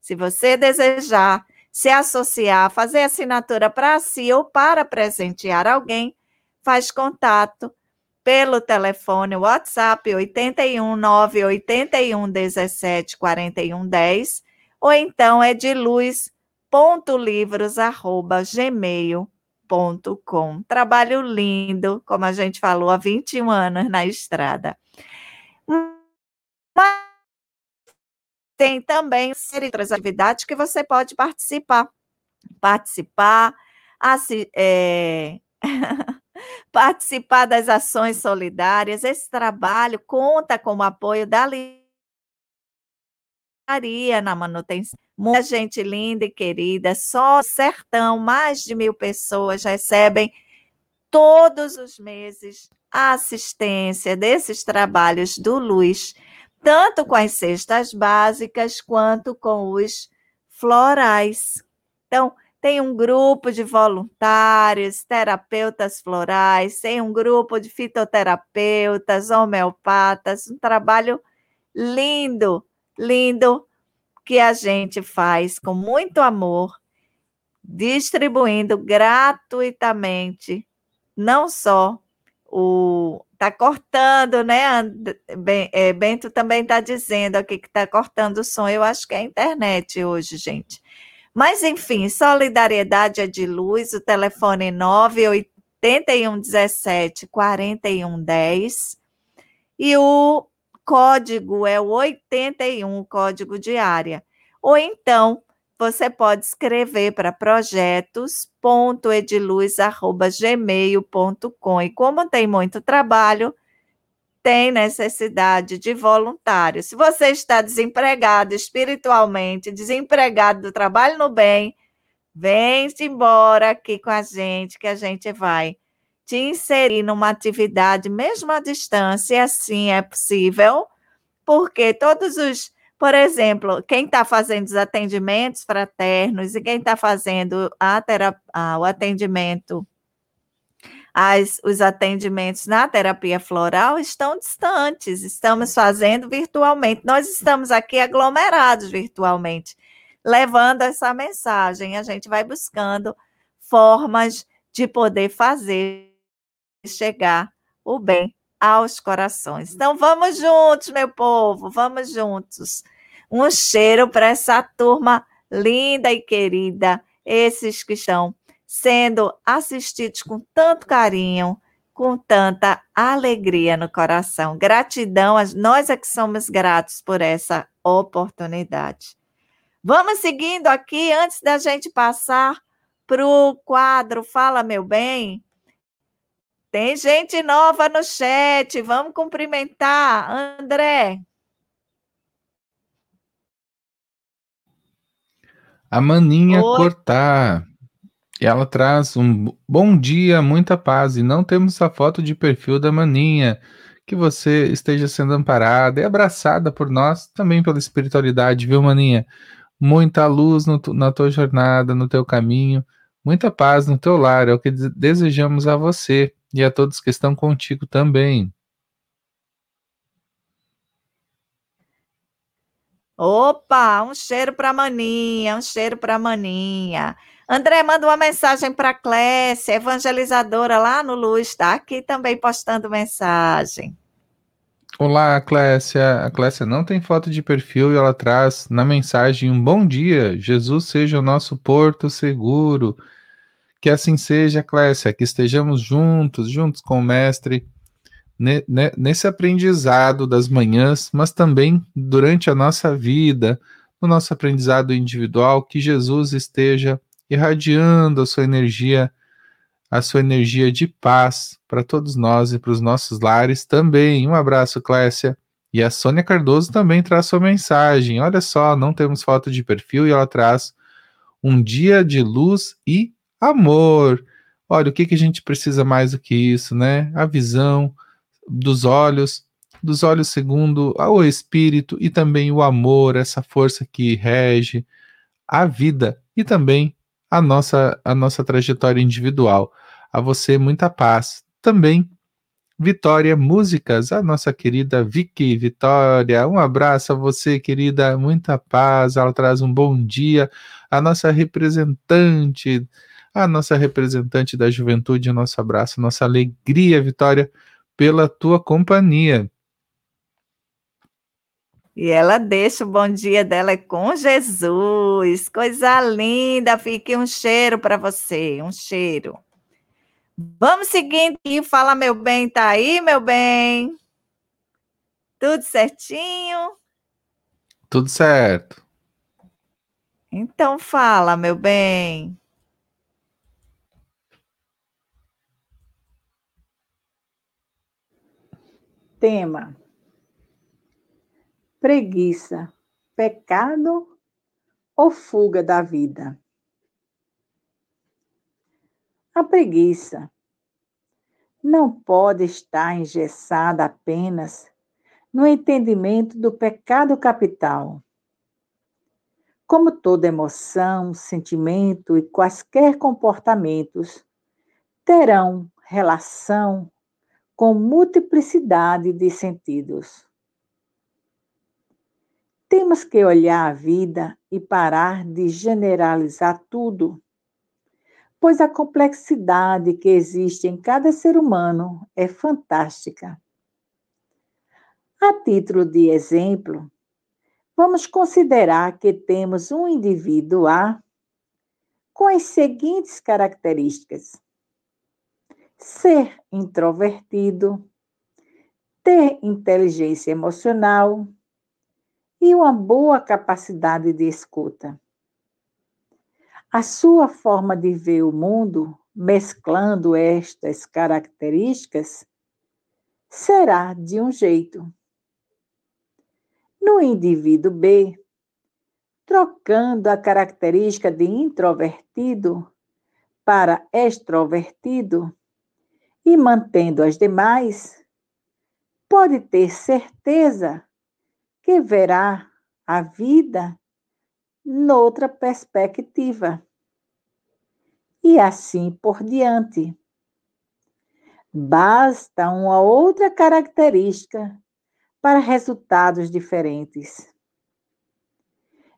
Se você desejar se associar, fazer assinatura para si ou para presentear alguém, faz contato pelo telefone WhatsApp 81 981 17 41 10 ou então é de luz.livros.gmail.com. gmail.com. Trabalho lindo, como a gente falou, há 21 anos na estrada. Mas tem também outras atividades que você pode participar. Participar, assim, é... (laughs) participar das ações solidárias. Esse trabalho conta com o apoio da na manutenção. Muita gente linda e querida, só sertão, mais de mil pessoas recebem todos os meses a assistência desses trabalhos do Luz, tanto com as cestas básicas quanto com os florais. Então, tem um grupo de voluntários, terapeutas florais, tem um grupo de fitoterapeutas, homeopatas, um trabalho lindo lindo que a gente faz com muito amor, distribuindo gratuitamente, não só o. Está cortando, né? É, Bento também está dizendo aqui que está cortando o som. Eu acho que é a internet hoje, gente. Mas, enfim, solidariedade é de luz, o telefone 98117 4110 e o código é o 81, o código de área. Ou então, você pode escrever para projetos.ediluz.gmail.com. E como tem muito trabalho, tem necessidade de voluntário. Se você está desempregado espiritualmente, desempregado do trabalho no bem, vem-se embora aqui com a gente, que a gente vai te inserir numa atividade, mesmo à distância, e assim é possível, porque todos os, por exemplo, quem está fazendo os atendimentos fraternos e quem está fazendo a terapia, o atendimento, as, os atendimentos na terapia floral estão distantes, estamos fazendo virtualmente. Nós estamos aqui aglomerados virtualmente, levando essa mensagem. A gente vai buscando formas de poder fazer chegar o bem aos corações. Então vamos juntos, meu povo, vamos juntos. Um cheiro para essa turma linda e querida, esses que estão sendo assistidos com tanto carinho, com tanta alegria no coração. Gratidão, nós é que somos gratos por essa oportunidade. Vamos seguindo aqui, antes da gente passar para o quadro Fala Meu Bem, tem gente nova no chat, vamos cumprimentar. André. A Maninha Oi. Cortar. Ela traz um bom dia, muita paz. E não temos a foto de perfil da Maninha. Que você esteja sendo amparada e abraçada por nós, também pela espiritualidade, viu, Maninha? Muita luz no, na tua jornada, no teu caminho, muita paz no teu lar. É o que desejamos a você e a todos que estão contigo também. Opa, um cheiro para Maninha, um cheiro para Maninha. André, manda uma mensagem para Clécia, evangelizadora lá no Luz, está aqui também postando mensagem. Olá, Clécia. A Clécia não tem foto de perfil e ela traz na mensagem um bom dia. Jesus seja o nosso porto seguro. Que assim seja, Clécia, que estejamos juntos, juntos com o Mestre, nesse aprendizado das manhãs, mas também durante a nossa vida, no nosso aprendizado individual, que Jesus esteja irradiando a sua energia, a sua energia de paz para todos nós e para os nossos lares também. Um abraço, Clécia. E a Sônia Cardoso também traz sua mensagem. Olha só, não temos foto de perfil e ela traz um dia de luz e amor. Olha, o que, que a gente precisa mais do que isso, né? A visão dos olhos, dos olhos segundo o Espírito e também o amor, essa força que rege a vida e também a nossa, a nossa trajetória individual. A você muita paz. Também Vitória Músicas, a nossa querida Vicky Vitória. Um abraço a você, querida, muita paz. Ela traz um bom dia. A nossa representante a nossa representante da juventude, nosso abraço, nossa alegria, Vitória, pela tua companhia. E ela deixa o bom dia dela com Jesus. Coisa linda. Fique um cheiro para você, um cheiro. Vamos seguindo e fala, meu bem, tá aí, meu bem? Tudo certinho? Tudo certo. Então fala, meu bem. Tema: Preguiça, pecado ou fuga da vida? A preguiça não pode estar engessada apenas no entendimento do pecado capital. Como toda emoção, sentimento e quaisquer comportamentos terão relação com multiplicidade de sentidos. Temos que olhar a vida e parar de generalizar tudo pois a complexidade que existe em cada ser humano é fantástica. A título de exemplo, vamos considerar que temos um indivíduo A com as seguintes características: ser introvertido, ter inteligência emocional e uma boa capacidade de escuta. A sua forma de ver o mundo, mesclando estas características, será de um jeito. No indivíduo B, trocando a característica de introvertido para extrovertido e mantendo as demais, pode ter certeza que verá a vida noutra perspectiva. E assim por diante. Basta uma outra característica para resultados diferentes.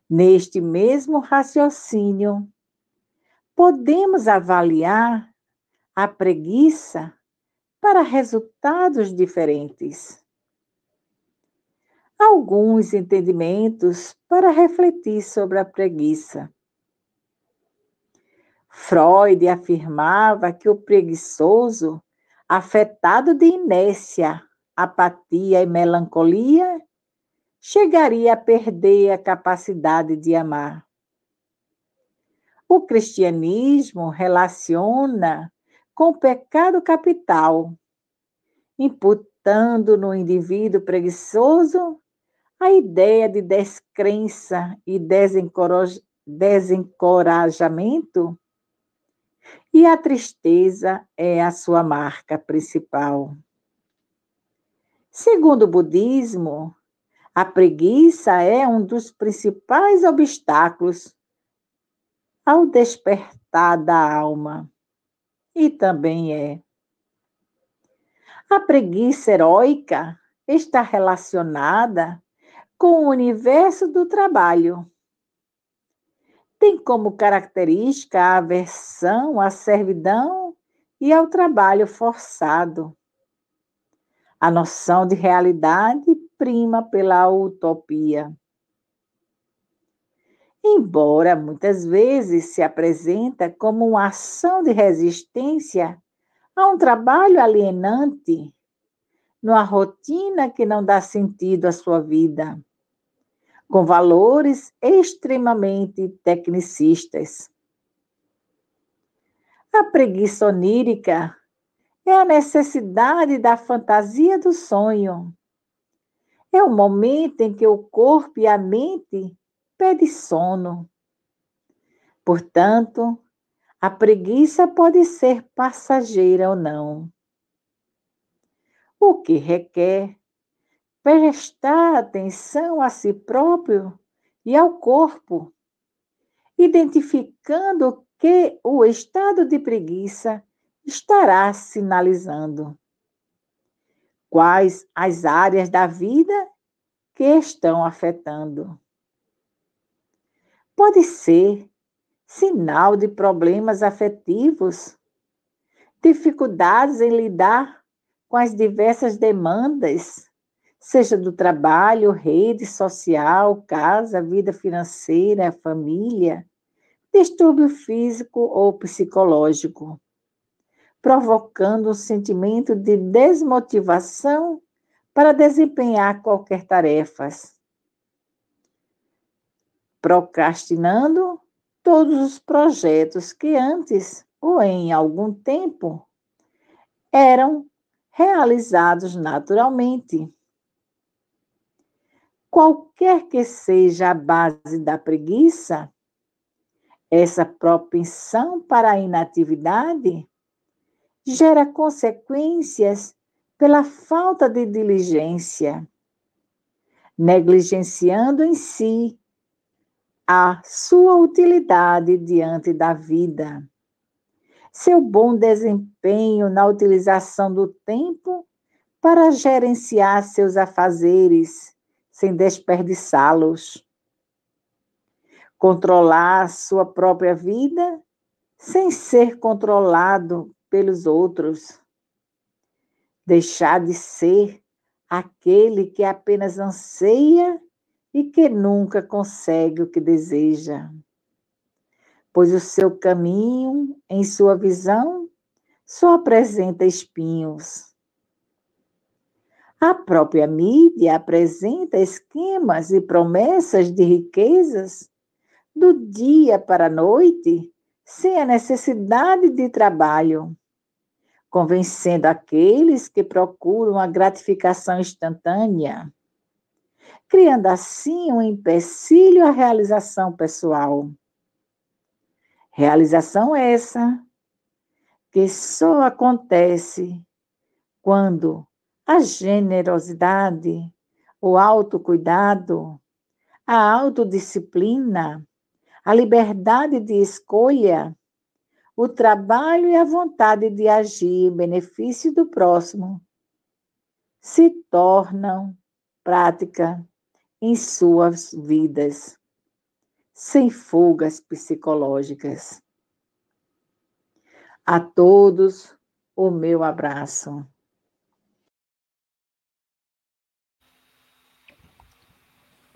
Neste mesmo raciocínio, podemos avaliar a preguiça para resultados diferentes alguns entendimentos para refletir sobre a preguiça. Freud afirmava que o preguiçoso, afetado de inércia, apatia e melancolia, chegaria a perder a capacidade de amar. O cristianismo relaciona com o pecado capital, imputando no indivíduo preguiçoso a ideia de descrença e desencorajamento e a tristeza é a sua marca principal. Segundo o budismo, a preguiça é um dos principais obstáculos ao despertar da alma. E também é. A preguiça heróica está relacionada com o universo do trabalho. Tem como característica a aversão à servidão e ao trabalho forçado. A noção de realidade prima pela utopia. Embora muitas vezes se apresenta como uma ação de resistência a um trabalho alienante, numa rotina que não dá sentido à sua vida com valores extremamente tecnicistas. A preguiça onírica é a necessidade da fantasia do sonho. É o momento em que o corpo e a mente pedem sono. Portanto, a preguiça pode ser passageira ou não. O que requer prestar atenção a si próprio e ao corpo, identificando que o estado de preguiça estará sinalizando. Quais as áreas da vida que estão afetando? Pode ser sinal de problemas afetivos, dificuldades em lidar com as diversas demandas seja do trabalho, rede social, casa, vida financeira, família, distúrbio físico ou psicológico. provocando um sentimento de desmotivação para desempenhar qualquer tarefa. Procrastinando todos os projetos que antes ou em algum tempo eram realizados naturalmente. Qualquer que seja a base da preguiça, essa propensão para a inatividade gera consequências pela falta de diligência, negligenciando em si a sua utilidade diante da vida, seu bom desempenho na utilização do tempo para gerenciar seus afazeres sem desperdiçá-los, controlar sua própria vida sem ser controlado pelos outros. Deixar de ser aquele que apenas anseia e que nunca consegue o que deseja. Pois o seu caminho, em sua visão, só apresenta espinhos. A própria mídia apresenta esquemas e promessas de riquezas do dia para a noite, sem a necessidade de trabalho convencendo aqueles que procuram a gratificação instantânea, criando assim um empecilho à realização pessoal. Realização essa que só acontece quando a generosidade, o autocuidado, a autodisciplina, a liberdade de escolha o trabalho e a vontade de agir em benefício do próximo se tornam prática em suas vidas, sem fugas psicológicas. A todos o meu abraço.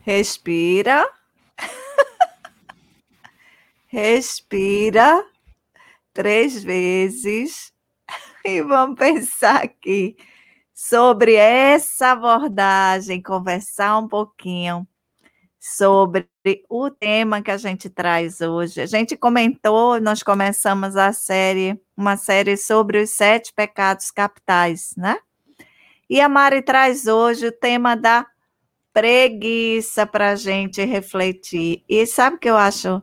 Respira. (laughs) Respira três vezes (laughs) e vamos pensar aqui sobre essa abordagem, conversar um pouquinho sobre o tema que a gente traz hoje. A gente comentou, nós começamos a série, uma série sobre os sete pecados capitais, né? E a Mari traz hoje o tema da preguiça para a gente refletir. E sabe o que eu acho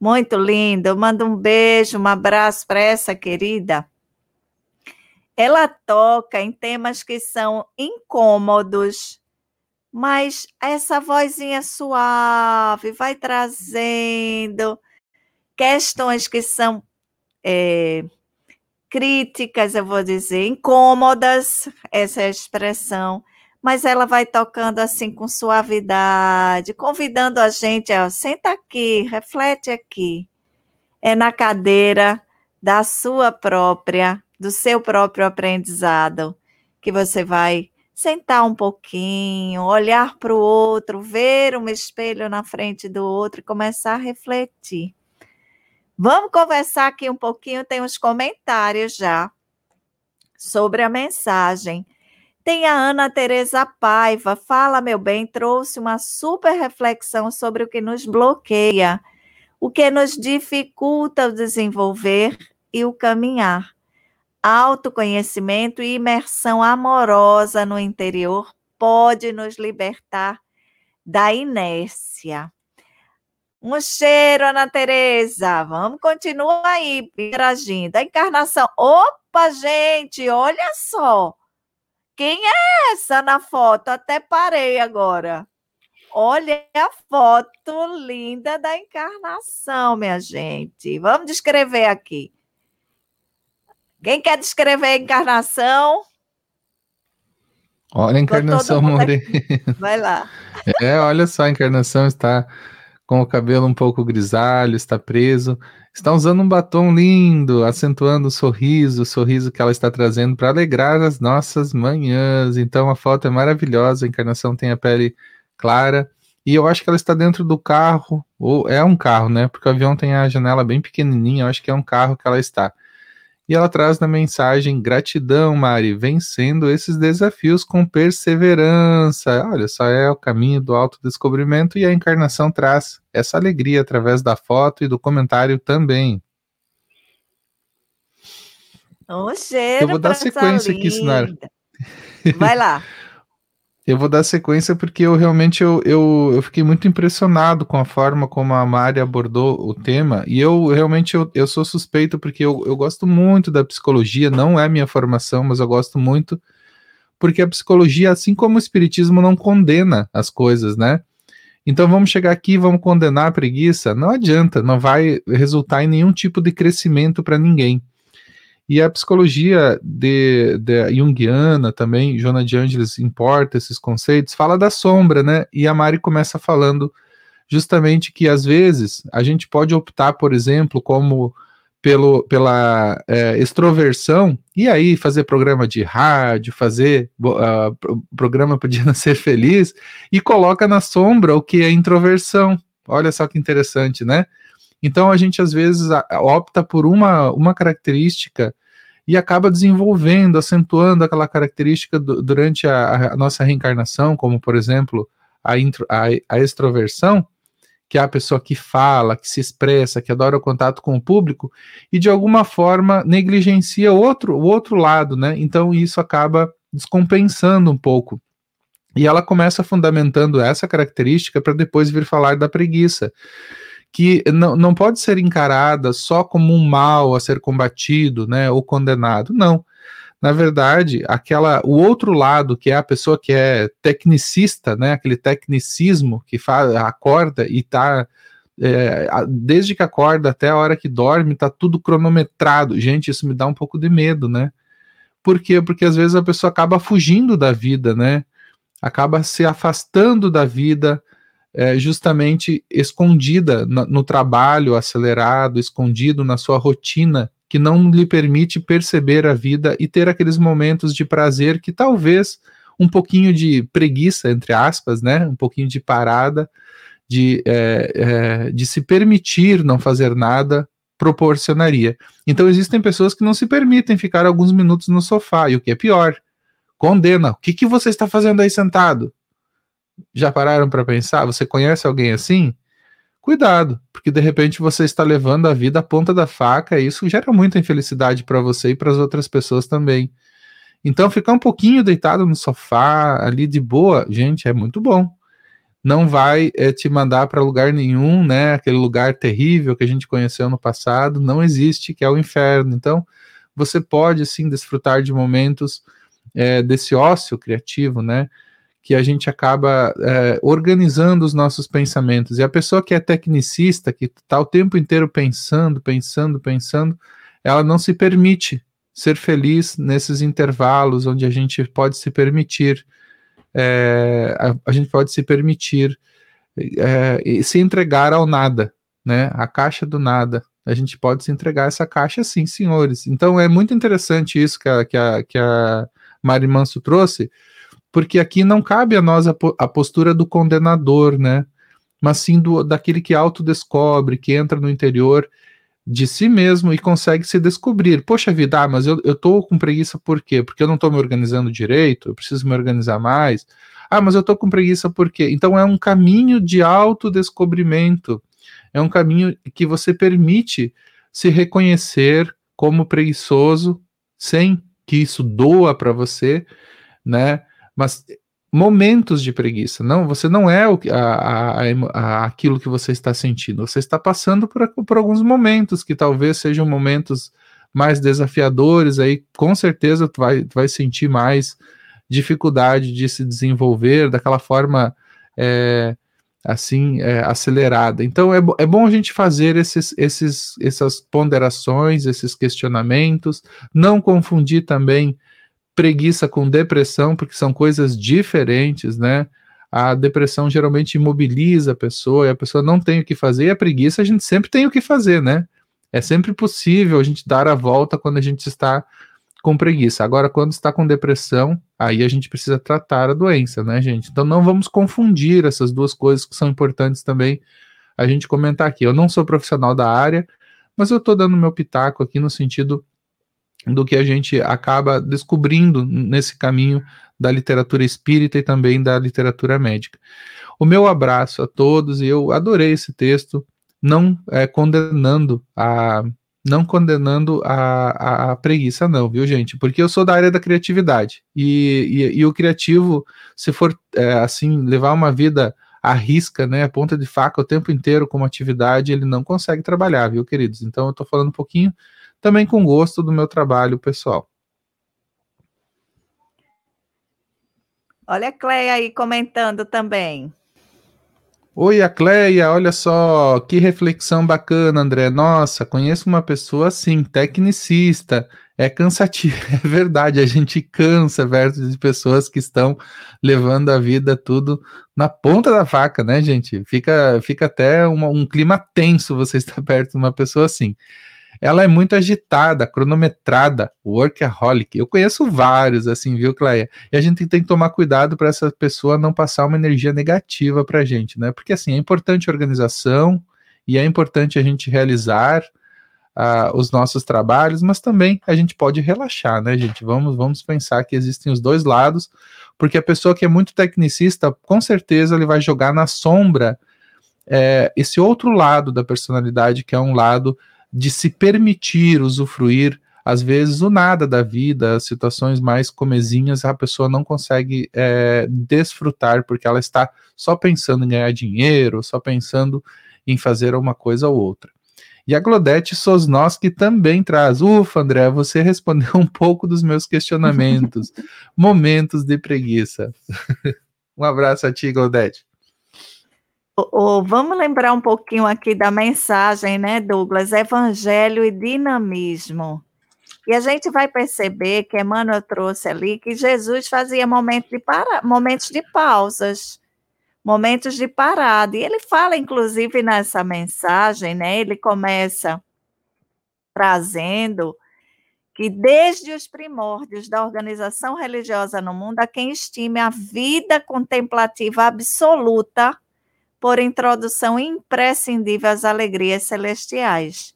muito lindo. Manda um beijo, um abraço para essa querida. Ela toca em temas que são incômodos, mas essa vozinha suave vai trazendo questões que são é, críticas, eu vou dizer, incômodas, essa é a expressão, mas ela vai tocando assim com suavidade, convidando a gente, ó, senta aqui, reflete aqui. É na cadeira da sua própria, do seu próprio aprendizado, que você vai sentar um pouquinho, olhar para o outro, ver um espelho na frente do outro e começar a refletir. Vamos conversar aqui um pouquinho, tem uns comentários já sobre a mensagem. Tem a Ana Teresa Paiva, fala meu bem, trouxe uma super reflexão sobre o que nos bloqueia, o que nos dificulta o desenvolver e o caminhar. Autoconhecimento e imersão amorosa no interior pode nos libertar da inércia. Um cheiro, Ana Tereza. Vamos continuar aí interagindo. A encarnação. Opa, gente, olha só. Quem é essa na foto? Até parei agora. Olha a foto linda da encarnação, minha gente. Vamos descrever aqui. Quem quer descrever a encarnação? Olha a encarnação morena. Vai lá. (laughs) É, olha só, a encarnação está com o cabelo um pouco grisalho, está preso, está usando um batom lindo, acentuando o sorriso, o sorriso que ela está trazendo para alegrar as nossas manhãs. Então a foto é maravilhosa, a encarnação tem a pele clara. E eu acho que ela está dentro do carro, ou é um carro, né? Porque o avião tem a janela bem pequenininha, eu acho que é um carro que ela está. E ela traz na mensagem: gratidão, Mari, vencendo esses desafios com perseverança. Olha, só é o caminho do autodescobrimento e a encarnação traz essa alegria através da foto e do comentário também. Um cheiro Eu vou dar sequência aqui, Sinara. Vai lá. (laughs) Eu vou dar sequência porque eu realmente eu, eu, eu, fiquei muito impressionado com a forma como a Mari abordou o tema. E eu realmente eu, eu sou suspeito porque eu, eu gosto muito da psicologia, não é minha formação, mas eu gosto muito porque a psicologia, assim como o espiritismo, não condena as coisas, né? Então vamos chegar aqui vamos condenar a preguiça? Não adianta, não vai resultar em nenhum tipo de crescimento para ninguém. E a psicologia de, de Jungiana também, Jona de Angelis importa esses conceitos, fala da sombra, né? E a Mari começa falando justamente que às vezes a gente pode optar, por exemplo, como pelo, pela é, extroversão, e aí fazer programa de rádio, fazer uh, programa Diana (laughs) ser feliz, e coloca na sombra o que é introversão. Olha só que interessante, né? Então a gente às vezes opta por uma, uma característica e acaba desenvolvendo, acentuando aquela característica do, durante a, a, nossa reencarnação, como por exemplo a, intro, a, a extroversão, que é a pessoa que fala, que se expressa, que adora o contato com o público, e de alguma forma negligencia outro, o outro lado, né? Então isso acaba descompensando um pouco. E ela começa fundamentando essa característica para depois vir falar da preguiça que não, não pode ser encarada só como um mal a ser combatido, né, ou condenado. Não. Na verdade, aquela o outro lado, que é a pessoa que é tecnicista, né, aquele tecnicismo que faz, acorda e está é, desde que acorda até a hora que dorme, tá tudo cronometrado. Gente, isso me dá um pouco de medo, né? Por quê? Porque às vezes a pessoa acaba fugindo da vida, né? Acaba se afastando da vida, é, justamente escondida no, no trabalho acelerado, escondido na sua rotina, que não lhe permite perceber a vida e ter aqueles momentos de prazer que talvez um pouquinho de preguiça, entre aspas, né? Um pouquinho de parada, de, é, é, de se permitir não fazer nada proporcionaria. Então existem pessoas que não se permitem ficar alguns minutos no sofá, e o que é pior, condena. O que, que você está fazendo aí sentado? Já pararam para pensar? Você conhece alguém assim? Cuidado, porque de repente você está levando a vida à ponta da faca e isso gera muita infelicidade para você e para as outras pessoas também. Então, ficar um pouquinho deitado no sofá, ali de boa, gente, é muito bom. Não vai é, te mandar para lugar nenhum, né? Aquele lugar terrível que a gente conheceu no passado, não existe, que é o inferno. Então, você pode sim desfrutar de momentos é, desse ócio criativo, né? Que a gente acaba é, organizando os nossos pensamentos. E a pessoa que é tecnicista, que está o tempo inteiro pensando, pensando, pensando, ela não se permite ser feliz nesses intervalos onde a gente pode se permitir, é, a, a, gente pode se permitir é, se entregar ao nada, né? A caixa do nada. A gente pode se entregar a essa caixa, sim, senhores. Então é muito interessante isso que a, que a, que a Mari Manso trouxe, porque aqui não cabe a nós a, a postura do condenador, né? Mas sim do, daquele que autodescobre, que entra no interior de si mesmo e consegue se descobrir. Poxa vida, ah, mas eu, eu com preguiça por quê? Porque eu não tô me organizando direito, eu preciso me organizar mais. Ah, mas eu tô com preguiça por quê? Então é um caminho de autodescobrimento. É um caminho que você permite se reconhecer como preguiçoso sem que isso doa para você, né? Mas momentos de preguiça. Não, você não é o, a, a, a, aquilo que você está sentindo. Você está passando por, por alguns momentos que talvez sejam momentos mais desafiadores. Aí, com certeza, tu vai, tu vai sentir mais dificuldade de se desenvolver daquela forma é, assim é, acelerada. Então, é, é bom a gente fazer esses, esses, essas ponderações, esses questionamentos, não confundir também preguiça com depressão, porque são coisas diferentes, né? A depressão geralmente imobiliza a pessoa e a pessoa não tem o que fazer, e a preguiça a gente sempre tem o que fazer, né? É sempre possível a gente dar a volta quando a gente está com preguiça. Agora, quando está com depressão, aí a gente precisa tratar a doença, né, gente? Então não vamos confundir essas duas coisas que são importantes também a gente comentar aqui. Eu não sou profissional da área, mas eu estou dando meu pitaco aqui no sentido do que a gente acaba descobrindo nesse caminho da literatura espírita e também da literatura médica. O meu abraço a todos e eu adorei esse texto, não é, condenando a não condenando a, a, a, preguiça, não, viu, gente? Porque eu sou da área da criatividade e, e, e o criativo, se for é, assim levar uma vida à risca, né, ponta de faca o tempo inteiro como atividade, ele não consegue trabalhar, viu, queridos? Então eu estou falando um pouquinho também com gosto do meu trabalho pessoal. Olha a Cleia aí comentando também. Oi, a Cleia, olha só, que reflexão bacana, André. Nossa, conheço uma pessoa assim, tecnicista. É cansativo, (laughs) é verdade, a gente cansa versus de pessoas que estão levando a vida tudo na ponta da faca, né, gente? Fica, fica até uma, um clima tenso você (laughs) estar perto de uma pessoa assim ela é muito agitada, cronometrada, workaholic. Eu conheço vários, assim, viu, Cleia? E a gente tem que tomar cuidado para essa pessoa não passar uma energia negativa para a gente, né? Porque, assim, é importante a organização e é importante a gente realizar uh, os nossos trabalhos, mas também a gente pode relaxar, né, gente? Vamos, vamos pensar que existem os dois lados, porque a pessoa que é muito tecnicista, com certeza ele vai jogar na sombra é, esse outro lado da personalidade, que é um lado de se permitir usufruir, às vezes, o nada da vida, situações mais comezinhas, a pessoa não consegue é, desfrutar, porque ela está só pensando em ganhar dinheiro, só pensando em fazer uma coisa ou outra. E a Glodete Sosnoski também traz. Ufa, André, você respondeu um pouco dos meus questionamentos. (laughs) Momentos de preguiça. (laughs) um abraço a ti, Glodete vamos lembrar um pouquinho aqui da mensagem, né, Douglas? Evangelho e dinamismo. E a gente vai perceber que Emmanuel trouxe ali que Jesus fazia momentos de, para... momentos de pausas, momentos de parada. E ele fala, inclusive, nessa mensagem, né? Ele começa trazendo que desde os primórdios da organização religiosa no mundo, a quem estime a vida contemplativa absoluta por introdução imprescindível às alegrias celestiais.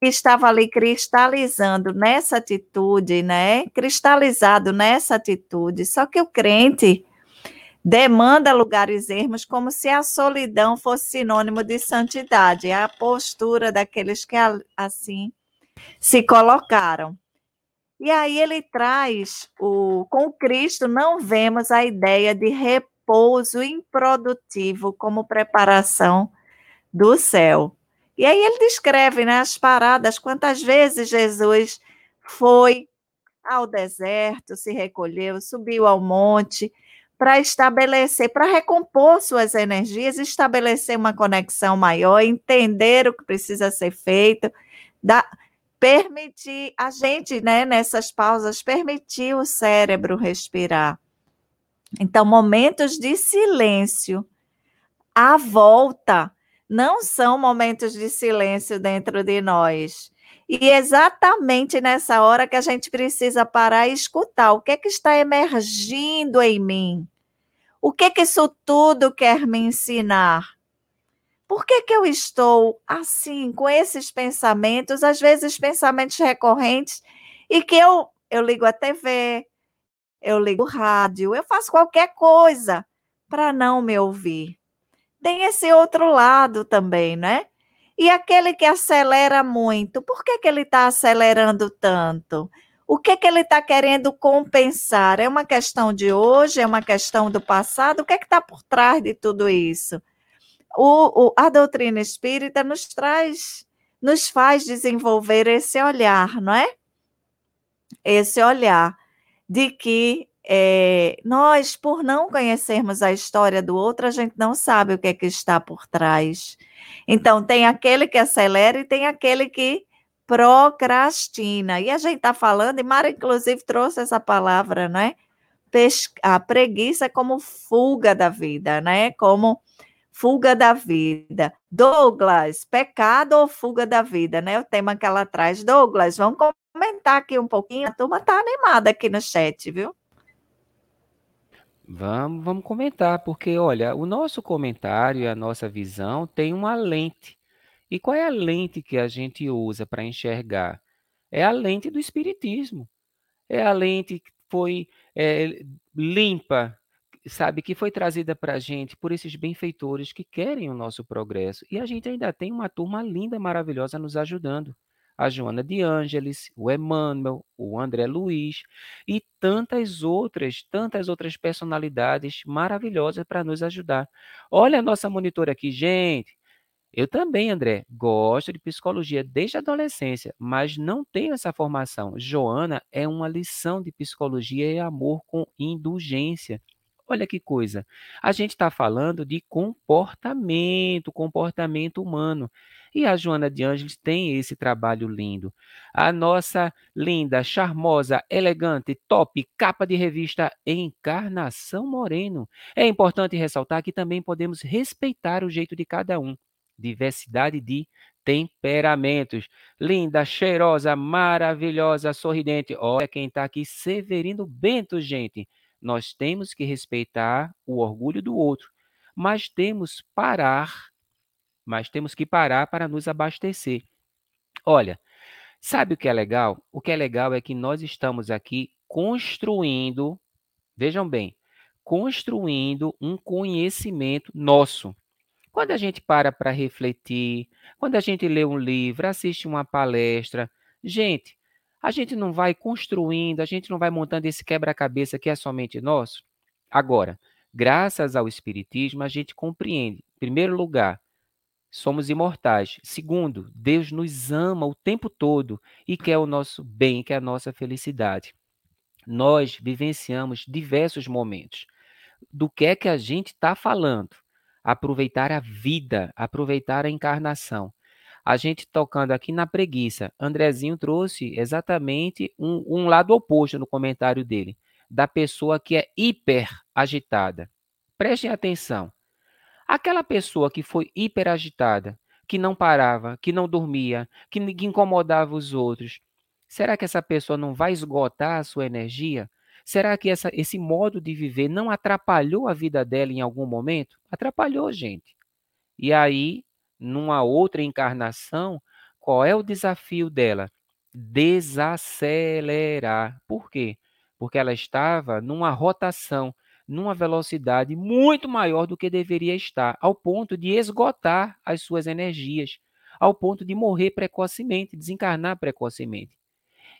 Estava ali cristalizando nessa atitude, né? Cristalizado nessa atitude. Só que o crente demanda lugares ermos como se a solidão fosse sinônimo de santidade. É a postura daqueles que assim se colocaram. E aí ele traz o com Cristo não vemos a ideia de repouso improdutivo como preparação do céu. E aí ele descreve né, as paradas, quantas vezes Jesus foi ao deserto, se recolheu, subiu ao monte para estabelecer, para recompor suas energias, estabelecer uma conexão maior, entender o que precisa ser feito, da, permitir a gente, né, nessas pausas, permitir o cérebro respirar. Então, momentos de silêncio à volta não são momentos de silêncio dentro de nós. E exatamente nessa hora que a gente precisa parar e escutar o que é que está emergindo em mim. O que é que isso tudo quer me ensinar? Por que, que eu estou assim, com esses pensamentos, às vezes pensamentos recorrentes, e que eu, eu ligo a TV, eu ligo o rádio, eu faço qualquer coisa para não me ouvir. Tem esse outro lado também, né? E aquele que acelera muito, por que, que ele está acelerando tanto? O que, que ele está querendo compensar? É uma questão de hoje? É uma questão do passado? O que é está por trás de tudo isso? O, o, a doutrina espírita nos traz, nos faz desenvolver esse olhar, não é? Esse olhar de que é, nós, por não conhecermos a história do outro, a gente não sabe o que é que está por trás. Então, tem aquele que acelera e tem aquele que procrastina. E a gente está falando, e Mara, inclusive, trouxe essa palavra, né? A preguiça como fuga da vida, né? Como fuga da vida. Douglas, pecado ou fuga da vida, né? O tema que ela traz. Douglas, vamos comentar aqui um pouquinho. A turma tá animada aqui no chat, viu? Vamos, vamos comentar, porque olha, o nosso comentário e a nossa visão tem uma lente. E qual é a lente que a gente usa para enxergar? É a lente do espiritismo. É a lente que foi é, limpa, sabe, que foi trazida para a gente por esses benfeitores que querem o nosso progresso. E a gente ainda tem uma turma linda, maravilhosa nos ajudando. A Joana de Ângeles, o Emmanuel, o André Luiz e tantas outras, tantas outras personalidades maravilhosas para nos ajudar. Olha a nossa monitora aqui, gente. Eu também, André, gosto de psicologia desde a adolescência, mas não tenho essa formação. Joana é uma lição de psicologia e amor com indulgência. Olha que coisa. A gente está falando de comportamento, comportamento humano. E a Joana de Ângeles tem esse trabalho lindo. A nossa linda, charmosa, elegante, top, capa de revista Encarnação Moreno. É importante ressaltar que também podemos respeitar o jeito de cada um. Diversidade de temperamentos. Linda, cheirosa, maravilhosa, sorridente. Olha quem está aqui, Severino Bento, gente nós temos que respeitar o orgulho do outro, mas temos parar, mas temos que parar para nos abastecer. Olha, sabe o que é legal? O que é legal é que nós estamos aqui construindo, vejam bem, construindo um conhecimento nosso. Quando a gente para para refletir, quando a gente lê um livro, assiste uma palestra, gente, a gente não vai construindo, a gente não vai montando esse quebra-cabeça que é somente nosso? Agora, graças ao Espiritismo, a gente compreende, em primeiro lugar, somos imortais. Segundo, Deus nos ama o tempo todo e quer o nosso bem, quer a nossa felicidade. Nós vivenciamos diversos momentos. Do que é que a gente está falando? Aproveitar a vida, aproveitar a encarnação a gente tocando aqui na preguiça. Andrezinho trouxe exatamente um, um lado oposto no comentário dele, da pessoa que é hiper agitada. Prestem atenção. Aquela pessoa que foi hiper agitada, que não parava, que não dormia, que incomodava os outros, será que essa pessoa não vai esgotar a sua energia? Será que essa, esse modo de viver não atrapalhou a vida dela em algum momento? Atrapalhou, gente. E aí numa outra encarnação, qual é o desafio dela? Desacelerar. Por quê? Porque ela estava numa rotação, numa velocidade muito maior do que deveria estar, ao ponto de esgotar as suas energias, ao ponto de morrer precocemente, desencarnar precocemente.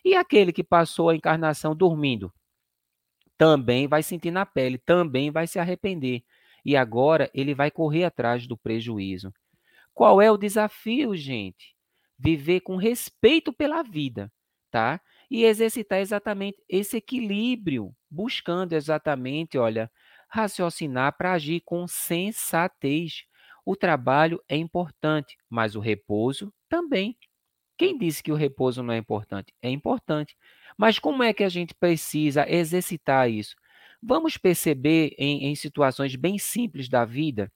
E aquele que passou a encarnação dormindo? Também vai sentir na pele, também vai se arrepender. E agora ele vai correr atrás do prejuízo. Qual é o desafio, gente? Viver com respeito pela vida, tá? E exercitar exatamente esse equilíbrio, buscando exatamente, olha, raciocinar para agir com sensatez. O trabalho é importante, mas o repouso também. Quem disse que o repouso não é importante? É importante. Mas como é que a gente precisa exercitar isso? Vamos perceber em, em situações bem simples da vida?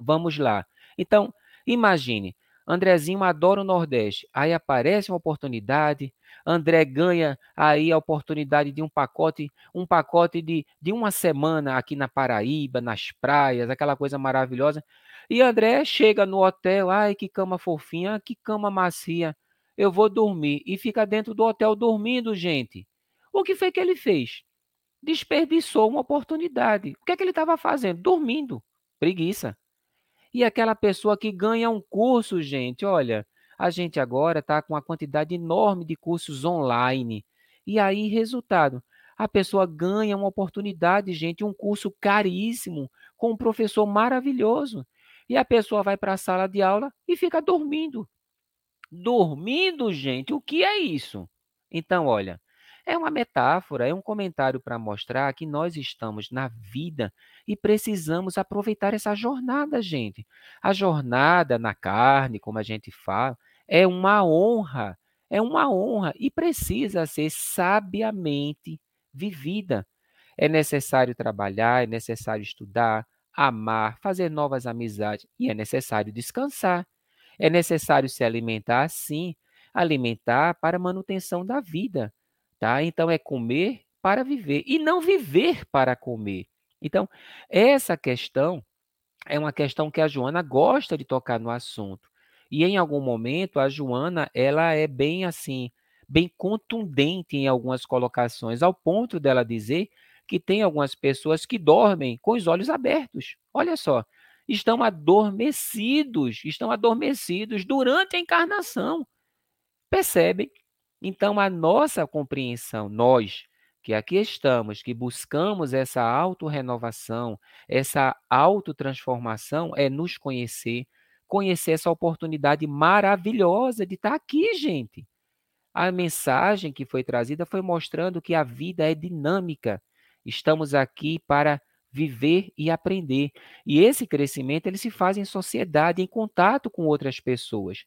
Vamos lá. Então, Imagine, Andrezinho adora o Nordeste, aí aparece uma oportunidade, André ganha aí a oportunidade de um pacote, um pacote de, de uma semana aqui na Paraíba, nas praias, aquela coisa maravilhosa. E André chega no hotel, ai que cama fofinha, que cama macia, eu vou dormir. E fica dentro do hotel dormindo, gente. O que foi que ele fez? Desperdiçou uma oportunidade. O que é que ele estava fazendo? Dormindo. Preguiça. E aquela pessoa que ganha um curso, gente, olha, a gente agora está com uma quantidade enorme de cursos online. E aí, resultado, a pessoa ganha uma oportunidade, gente, um curso caríssimo, com um professor maravilhoso. E a pessoa vai para a sala de aula e fica dormindo. Dormindo, gente, o que é isso? Então, olha, é uma metáfora, é um comentário para mostrar que nós estamos na vida e precisamos aproveitar essa jornada, gente. A jornada na carne, como a gente fala, é uma honra, é uma honra e precisa ser sabiamente vivida. É necessário trabalhar, é necessário estudar, amar, fazer novas amizades e é necessário descansar. É necessário se alimentar, sim, alimentar para manutenção da vida tá? Então é comer para viver e não viver para comer. Então, essa questão é uma questão que a Joana gosta de tocar no assunto. E em algum momento a Joana, ela é bem assim, bem contundente em algumas colocações, ao ponto dela dizer que tem algumas pessoas que dormem com os olhos abertos. Olha só, estão adormecidos, estão adormecidos durante a encarnação. Percebem? Então, a nossa compreensão, nós que aqui estamos, que buscamos essa autorrenovação, essa autotransformação, é nos conhecer, conhecer essa oportunidade maravilhosa de estar aqui, gente. A mensagem que foi trazida foi mostrando que a vida é dinâmica. Estamos aqui para viver e aprender. E esse crescimento ele se faz em sociedade, em contato com outras pessoas.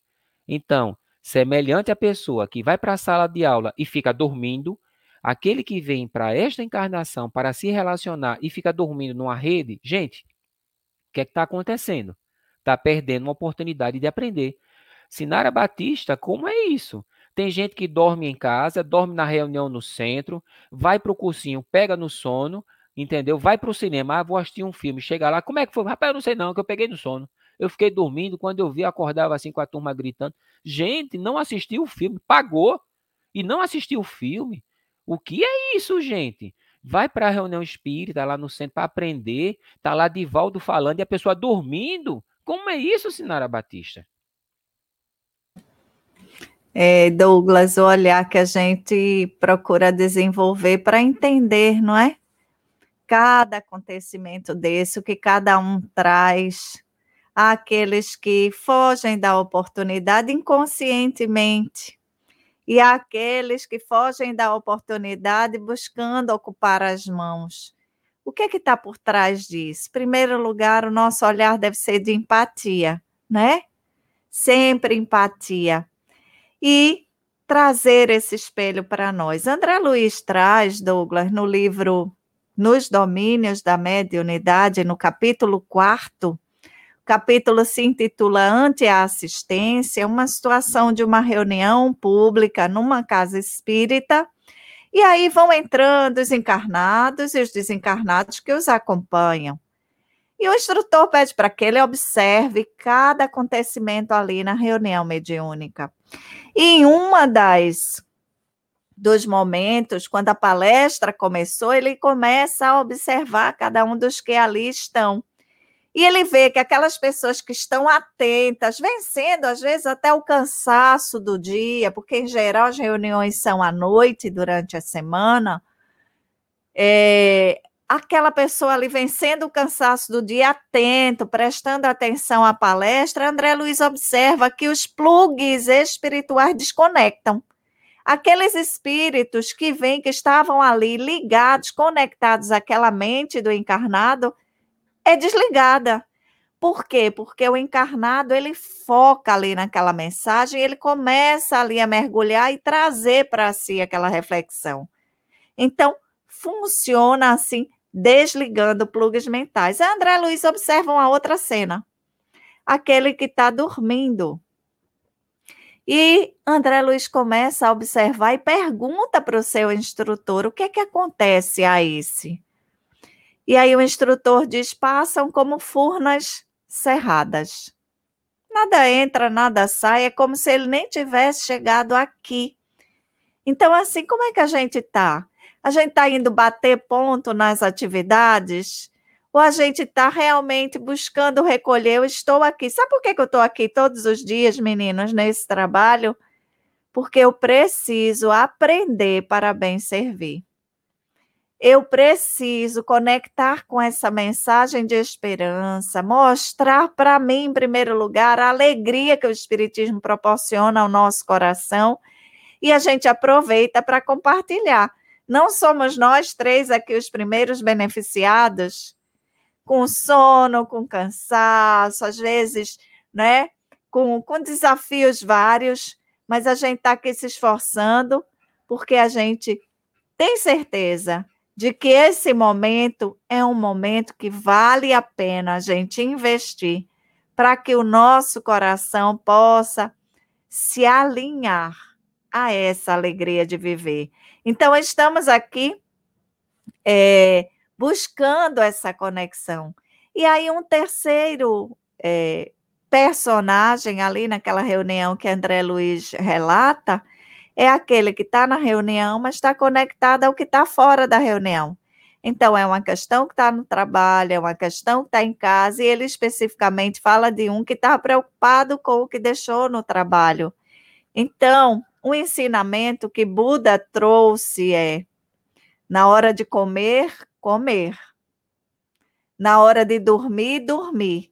Então, semelhante à pessoa que vai para a sala de aula e fica dormindo, aquele que vem para esta encarnação para se relacionar e fica dormindo numa rede, gente, o que é está acontecendo? Está perdendo uma oportunidade de aprender. Sinara Batista, como é isso? Tem gente que dorme em casa, dorme na reunião no centro, vai para o cursinho, pega no sono, entendeu? Vai para o cinema, ah, vou assistir um filme, chega lá, como é que foi? Rapaz, eu não sei não, que eu peguei no sono. Eu fiquei dormindo, quando eu vi, acordava assim com a turma gritando. Gente, não assistiu o filme, pagou e não assistiu o filme. O que é isso, gente? Vai para a reunião espírita lá no centro para aprender, tá lá Divaldo falando e a pessoa dormindo. Como é isso, Sinara Batista? É, Douglas, o olhar que a gente procura desenvolver para entender, não é? Cada acontecimento desse, o que cada um traz, aqueles que fogem da oportunidade inconscientemente, e aqueles que fogem da oportunidade buscando ocupar as mãos. O que é que está por trás disso? Em primeiro lugar, o nosso olhar deve ser de empatia, né? Sempre empatia. E trazer esse espelho para nós. André Luiz traz, Douglas, no livro Nos Domínios da Mediunidade, no capítulo 4, o capítulo se intitula Ante a Assistência, uma situação de uma reunião pública numa casa espírita. E aí vão entrando os encarnados e os desencarnados que os acompanham. E o instrutor pede para que ele observe cada acontecimento ali na reunião mediúnica. E em uma das dos momentos, quando a palestra começou, ele começa a observar cada um dos que ali estão. E ele vê que aquelas pessoas que estão atentas, vencendo às vezes até o cansaço do dia, porque em geral as reuniões são à noite durante a semana, é, aquela pessoa ali vencendo o cansaço do dia, atento, prestando atenção à palestra, André Luiz observa que os plugs espirituais desconectam. Aqueles espíritos que vêm, que estavam ali ligados, conectados àquela mente do encarnado, é desligada. Por quê? Porque o encarnado ele foca ali naquela mensagem, ele começa ali a mergulhar e trazer para si aquela reflexão. Então, funciona assim, desligando plugs mentais. A André Luiz observa uma outra cena. Aquele que está dormindo. E André Luiz começa a observar e pergunta para o seu instrutor o que é que acontece a esse. E aí o instrutor diz: passam como furnas cerradas. Nada entra, nada sai, é como se ele nem tivesse chegado aqui. Então, assim, como é que a gente está? A gente está indo bater ponto nas atividades? Ou a gente está realmente buscando recolher? Eu estou aqui. Sabe por que, eu estou aqui todos os dias, meninos, nesse trabalho? Porque eu preciso aprender para bem servir eu preciso conectar com essa mensagem de esperança, mostrar para mim, em primeiro lugar, a alegria que o Espiritismo proporciona ao nosso coração e a gente aproveita para compartilhar. Não somos nós três aqui os primeiros beneficiados, com sono, com cansaço, às vezes, né? Com, com desafios vários, mas a gente está aqui se esforçando porque a gente tem certeza de que esse momento é um momento que vale a pena a gente investir para que o nosso coração possa se alinhar a essa alegria de viver. Então, estamos aqui é, buscando essa conexão. E aí, um terceiro é, personagem ali naquela reunião que André Luiz relata é aquele que está na reunião, mas está conectado ao que está fora da reunião. Então, é uma questão que está no trabalho, é uma questão que está em casa, e ele especificamente fala de um que está preocupado com o que deixou no trabalho. Então, um ensinamento que Buda trouxe é: na hora de comer, comer. Na hora de dormir, dormir.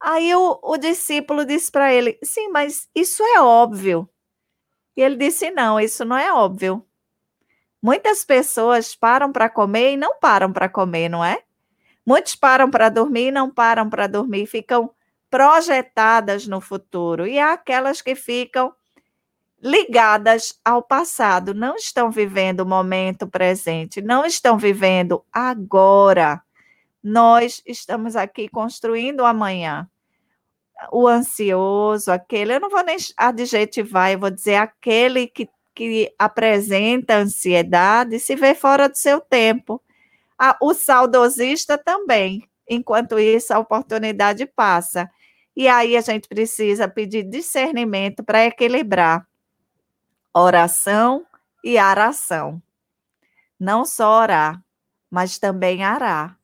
Aí o, o discípulo disse para ele: sim, mas isso é óbvio. E ele disse: não, isso não é óbvio. Muitas pessoas param para comer e não param para comer, não é? Muitos param para dormir e não param para dormir, ficam projetadas no futuro. E há aquelas que ficam ligadas ao passado, não estão vivendo o momento presente, não estão vivendo agora. Nós estamos aqui construindo o amanhã. O ansioso, aquele, eu não vou nem adjetivar, eu vou dizer aquele que, que apresenta ansiedade se vê fora do seu tempo. Ah, o saudosista também. Enquanto isso, a oportunidade passa. E aí a gente precisa pedir discernimento para equilibrar oração e aração. Não só orar, mas também arar.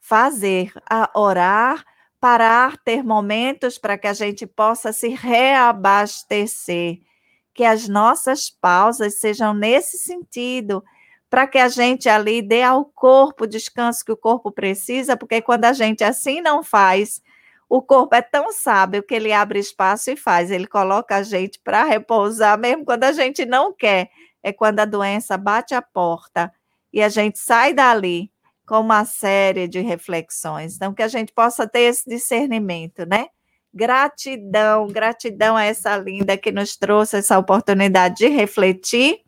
Fazer, a orar, parar, ter momentos para que a gente possa se reabastecer, que as nossas pausas sejam nesse sentido, para que a gente ali dê ao corpo o descanso que o corpo precisa, porque quando a gente assim não faz, o corpo é tão sábio que ele abre espaço e faz, ele coloca a gente para repousar, mesmo quando a gente não quer. É quando a doença bate a porta e a gente sai dali com uma série de reflexões. Então, que a gente possa ter esse discernimento, né? Gratidão, gratidão a essa linda que nos trouxe essa oportunidade de refletir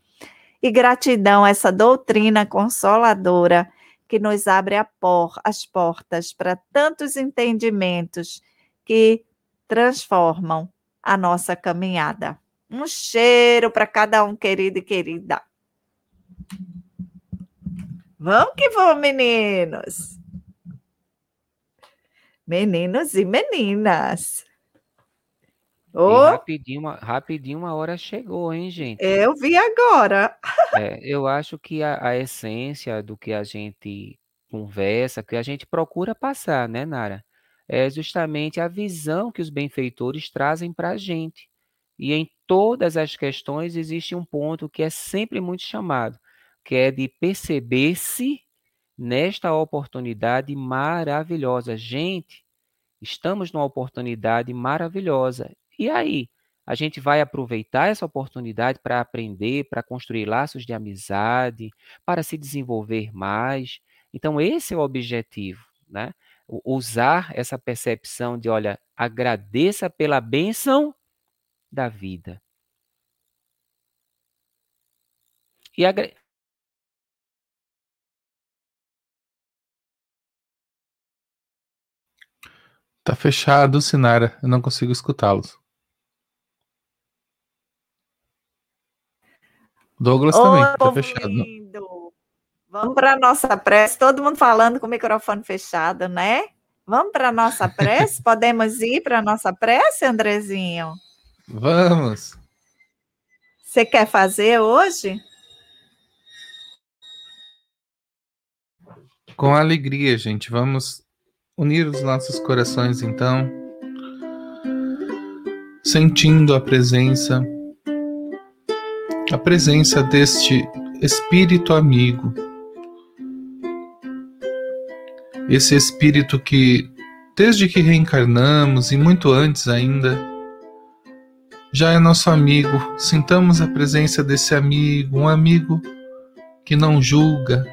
e gratidão a essa doutrina consoladora que nos abre por, as portas para tantos entendimentos que transformam a nossa caminhada. Um cheiro para cada um, querido e querida. Vamos que vamos, meninos. Meninos e meninas. Oh. rapidinho, uma, rapidinho uma hora chegou, hein, gente? Eu vi agora. É, eu acho que a, a, essência do que a gente conversa, que a gente procura passar, né, Nara? É justamente a visão que os benfeitores trazem para a gente. E em todas as questões existe um ponto que é sempre muito chamado, que é de perceber-se nesta oportunidade maravilhosa. Gente, estamos numa oportunidade maravilhosa e aí, a gente vai aproveitar essa oportunidade para aprender, para construir laços de amizade, para se desenvolver mais. Então, esse é o objetivo, né? Usar essa percepção de, olha, agradeça pela bênção da vida. E Tá fechado, Sinara. Eu não consigo escutá-los. Douglas Oi, também, tá fechado. Lindo. Vamos para a nossa prece, todo mundo falando com o microfone fechado, né? Vamos para a nossa prece? (laughs) Podemos ir para a nossa prece, Andrezinho? Vamos. Você quer fazer hoje? Com alegria, gente. Vamos unir os nossos corações, então, sentindo a presença a presença deste espírito amigo. Esse espírito que, desde que reencarnamos e muito antes ainda, já é nosso amigo. Sintamos a presença desse amigo, um amigo que não julga,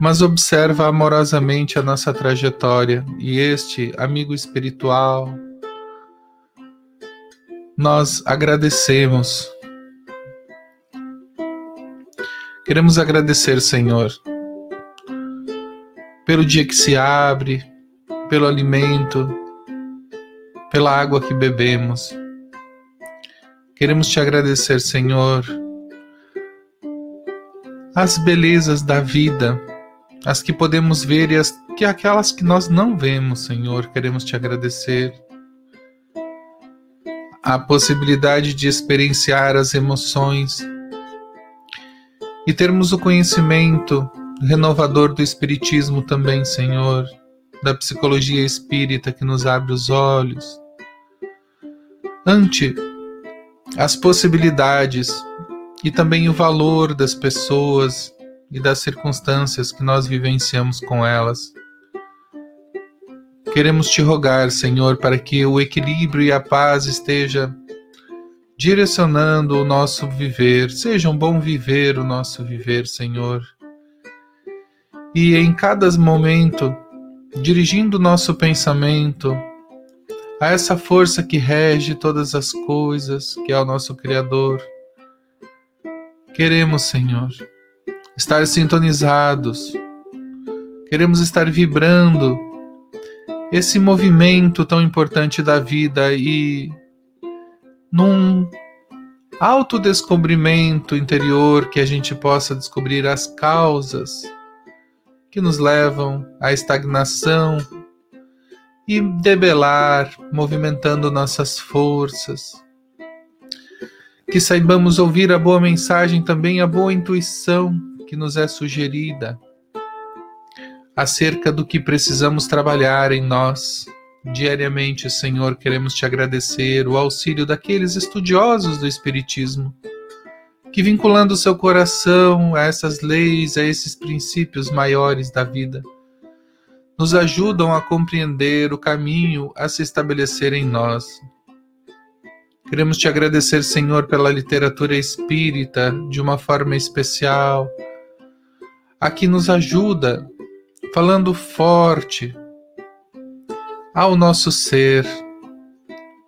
mas observa amorosamente a nossa trajetória. E este amigo espiritual, nós agradecemos Queremos agradecer, Senhor, pelo dia que se abre, pelo alimento, pela água que bebemos. Queremos te agradecer, Senhor, as belezas da vida, as que podemos ver e as que aquelas que nós não vemos, Senhor, queremos te agradecer. a possibilidade de experienciar as emoções e termos o conhecimento renovador do Espiritismo também, Senhor, da psicologia espírita que nos abre os olhos, ante as possibilidades e também o valor das pessoas e das circunstâncias que nós vivenciamos com elas. Queremos te rogar, Senhor, para que o equilíbrio e a paz esteja direcionando o nosso viver, seja um bom viver o nosso viver, Senhor. E em cada momento, dirigindo o nosso pensamento a essa força que rege todas as coisas, que é o nosso Criador. Queremos, Senhor, estar sintonizados, queremos estar vibrando esse movimento tão importante da vida e num autodescobrimento interior que a gente possa descobrir as causas que nos levam à estagnação e debelar, movimentando nossas forças. Que saibamos ouvir a boa mensagem, também a boa intuição que nos é sugerida acerca do que precisamos trabalhar em nós. Diariamente, Senhor, queremos te agradecer o auxílio daqueles estudiosos do Espiritismo, que vinculando seu coração a essas leis, a esses princípios maiores da vida, nos ajudam a compreender o caminho a se estabelecer em nós. Queremos te agradecer, Senhor, pela literatura espírita de uma forma especial, a que nos ajuda falando forte ao nosso ser,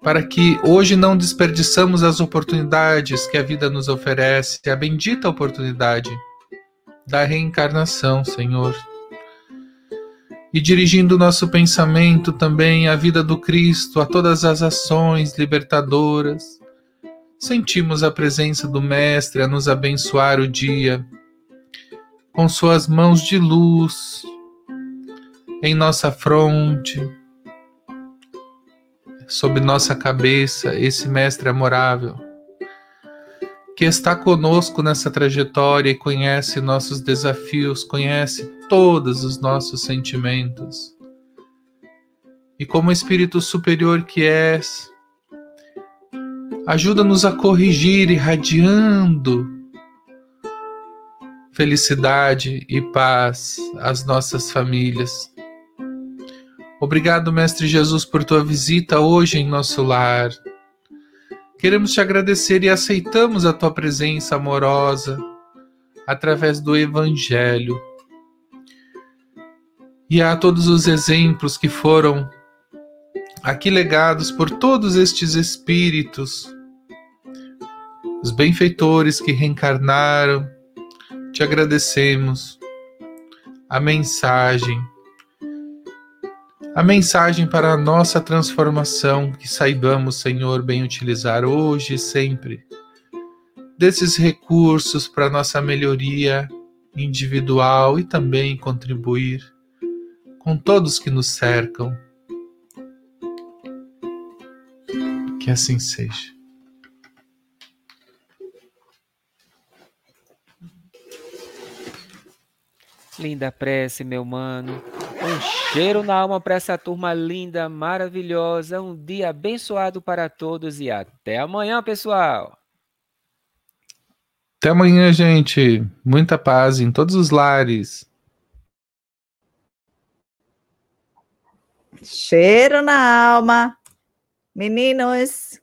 para que hoje não desperdiçamos as oportunidades que a vida nos oferece, a bendita oportunidade da reencarnação, Senhor. E dirigindo nosso pensamento também à vida do Cristo, a todas as ações libertadoras, sentimos a presença do Mestre a nos abençoar o dia com suas mãos de luz, em nossa fronte, sob nossa cabeça, esse Mestre amorável, que está conosco nessa trajetória e conhece nossos desafios, conhece todos os nossos sentimentos. E como Espírito Superior que és, ajuda-nos a corrigir, irradiando felicidade e paz às nossas famílias Obrigado, Mestre Jesus, por tua visita hoje em nosso lar. Queremos te agradecer e aceitamos a tua presença amorosa através do Evangelho. E a todos os exemplos que foram aqui legados por todos estes espíritos, os benfeitores que reencarnaram, te agradecemos a mensagem a mensagem para a nossa transformação, que saibamos, Senhor, bem utilizar hoje e sempre, desses recursos para nossa melhoria individual e também contribuir com todos que nos cercam. Que assim seja. Linda prece, meu mano. Um cheiro na alma para essa turma linda, maravilhosa. Um dia abençoado para todos e até amanhã, pessoal. Até amanhã, gente. Muita paz em todos os lares. Cheiro na alma. Meninos,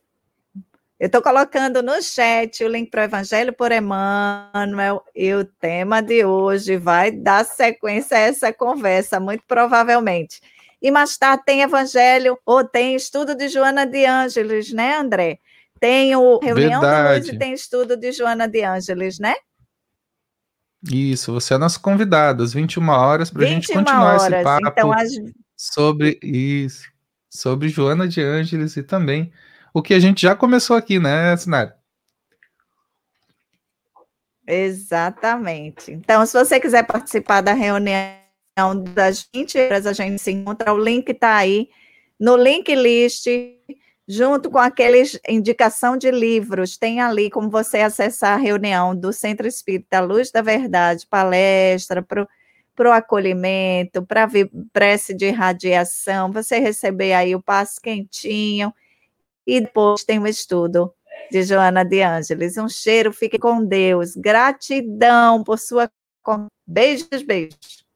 eu estou colocando no chat o link para o Evangelho por Emmanuel e o tema de hoje vai dar sequência a essa conversa, muito provavelmente. E mais tarde tem Evangelho ou tem estudo de Joana de Ângeles, né, André? Tem o Reunião Verdade. de Luz e tem estudo de Joana de Ângeles, né? Isso, você é nosso convidado, às 21 horas, para a gente continuar horas. esse papo então, as... sobre isso, sobre Joana de Ângeles e também o que a gente já começou aqui, né, Sinara? Exatamente. Então, se você quiser participar da reunião das 20 horas, a gente se encontra. O link está aí no link list junto com aqueles indicação de livros, tem ali como você acessar a reunião do Centro Espírita Luz da Verdade, palestra para o acolhimento, para prece de radiação, você receber aí o passo quentinho, e depois tem o estudo de Joana de Ângeles. Um cheiro, fique com Deus. Gratidão por sua. Beijos, beijos.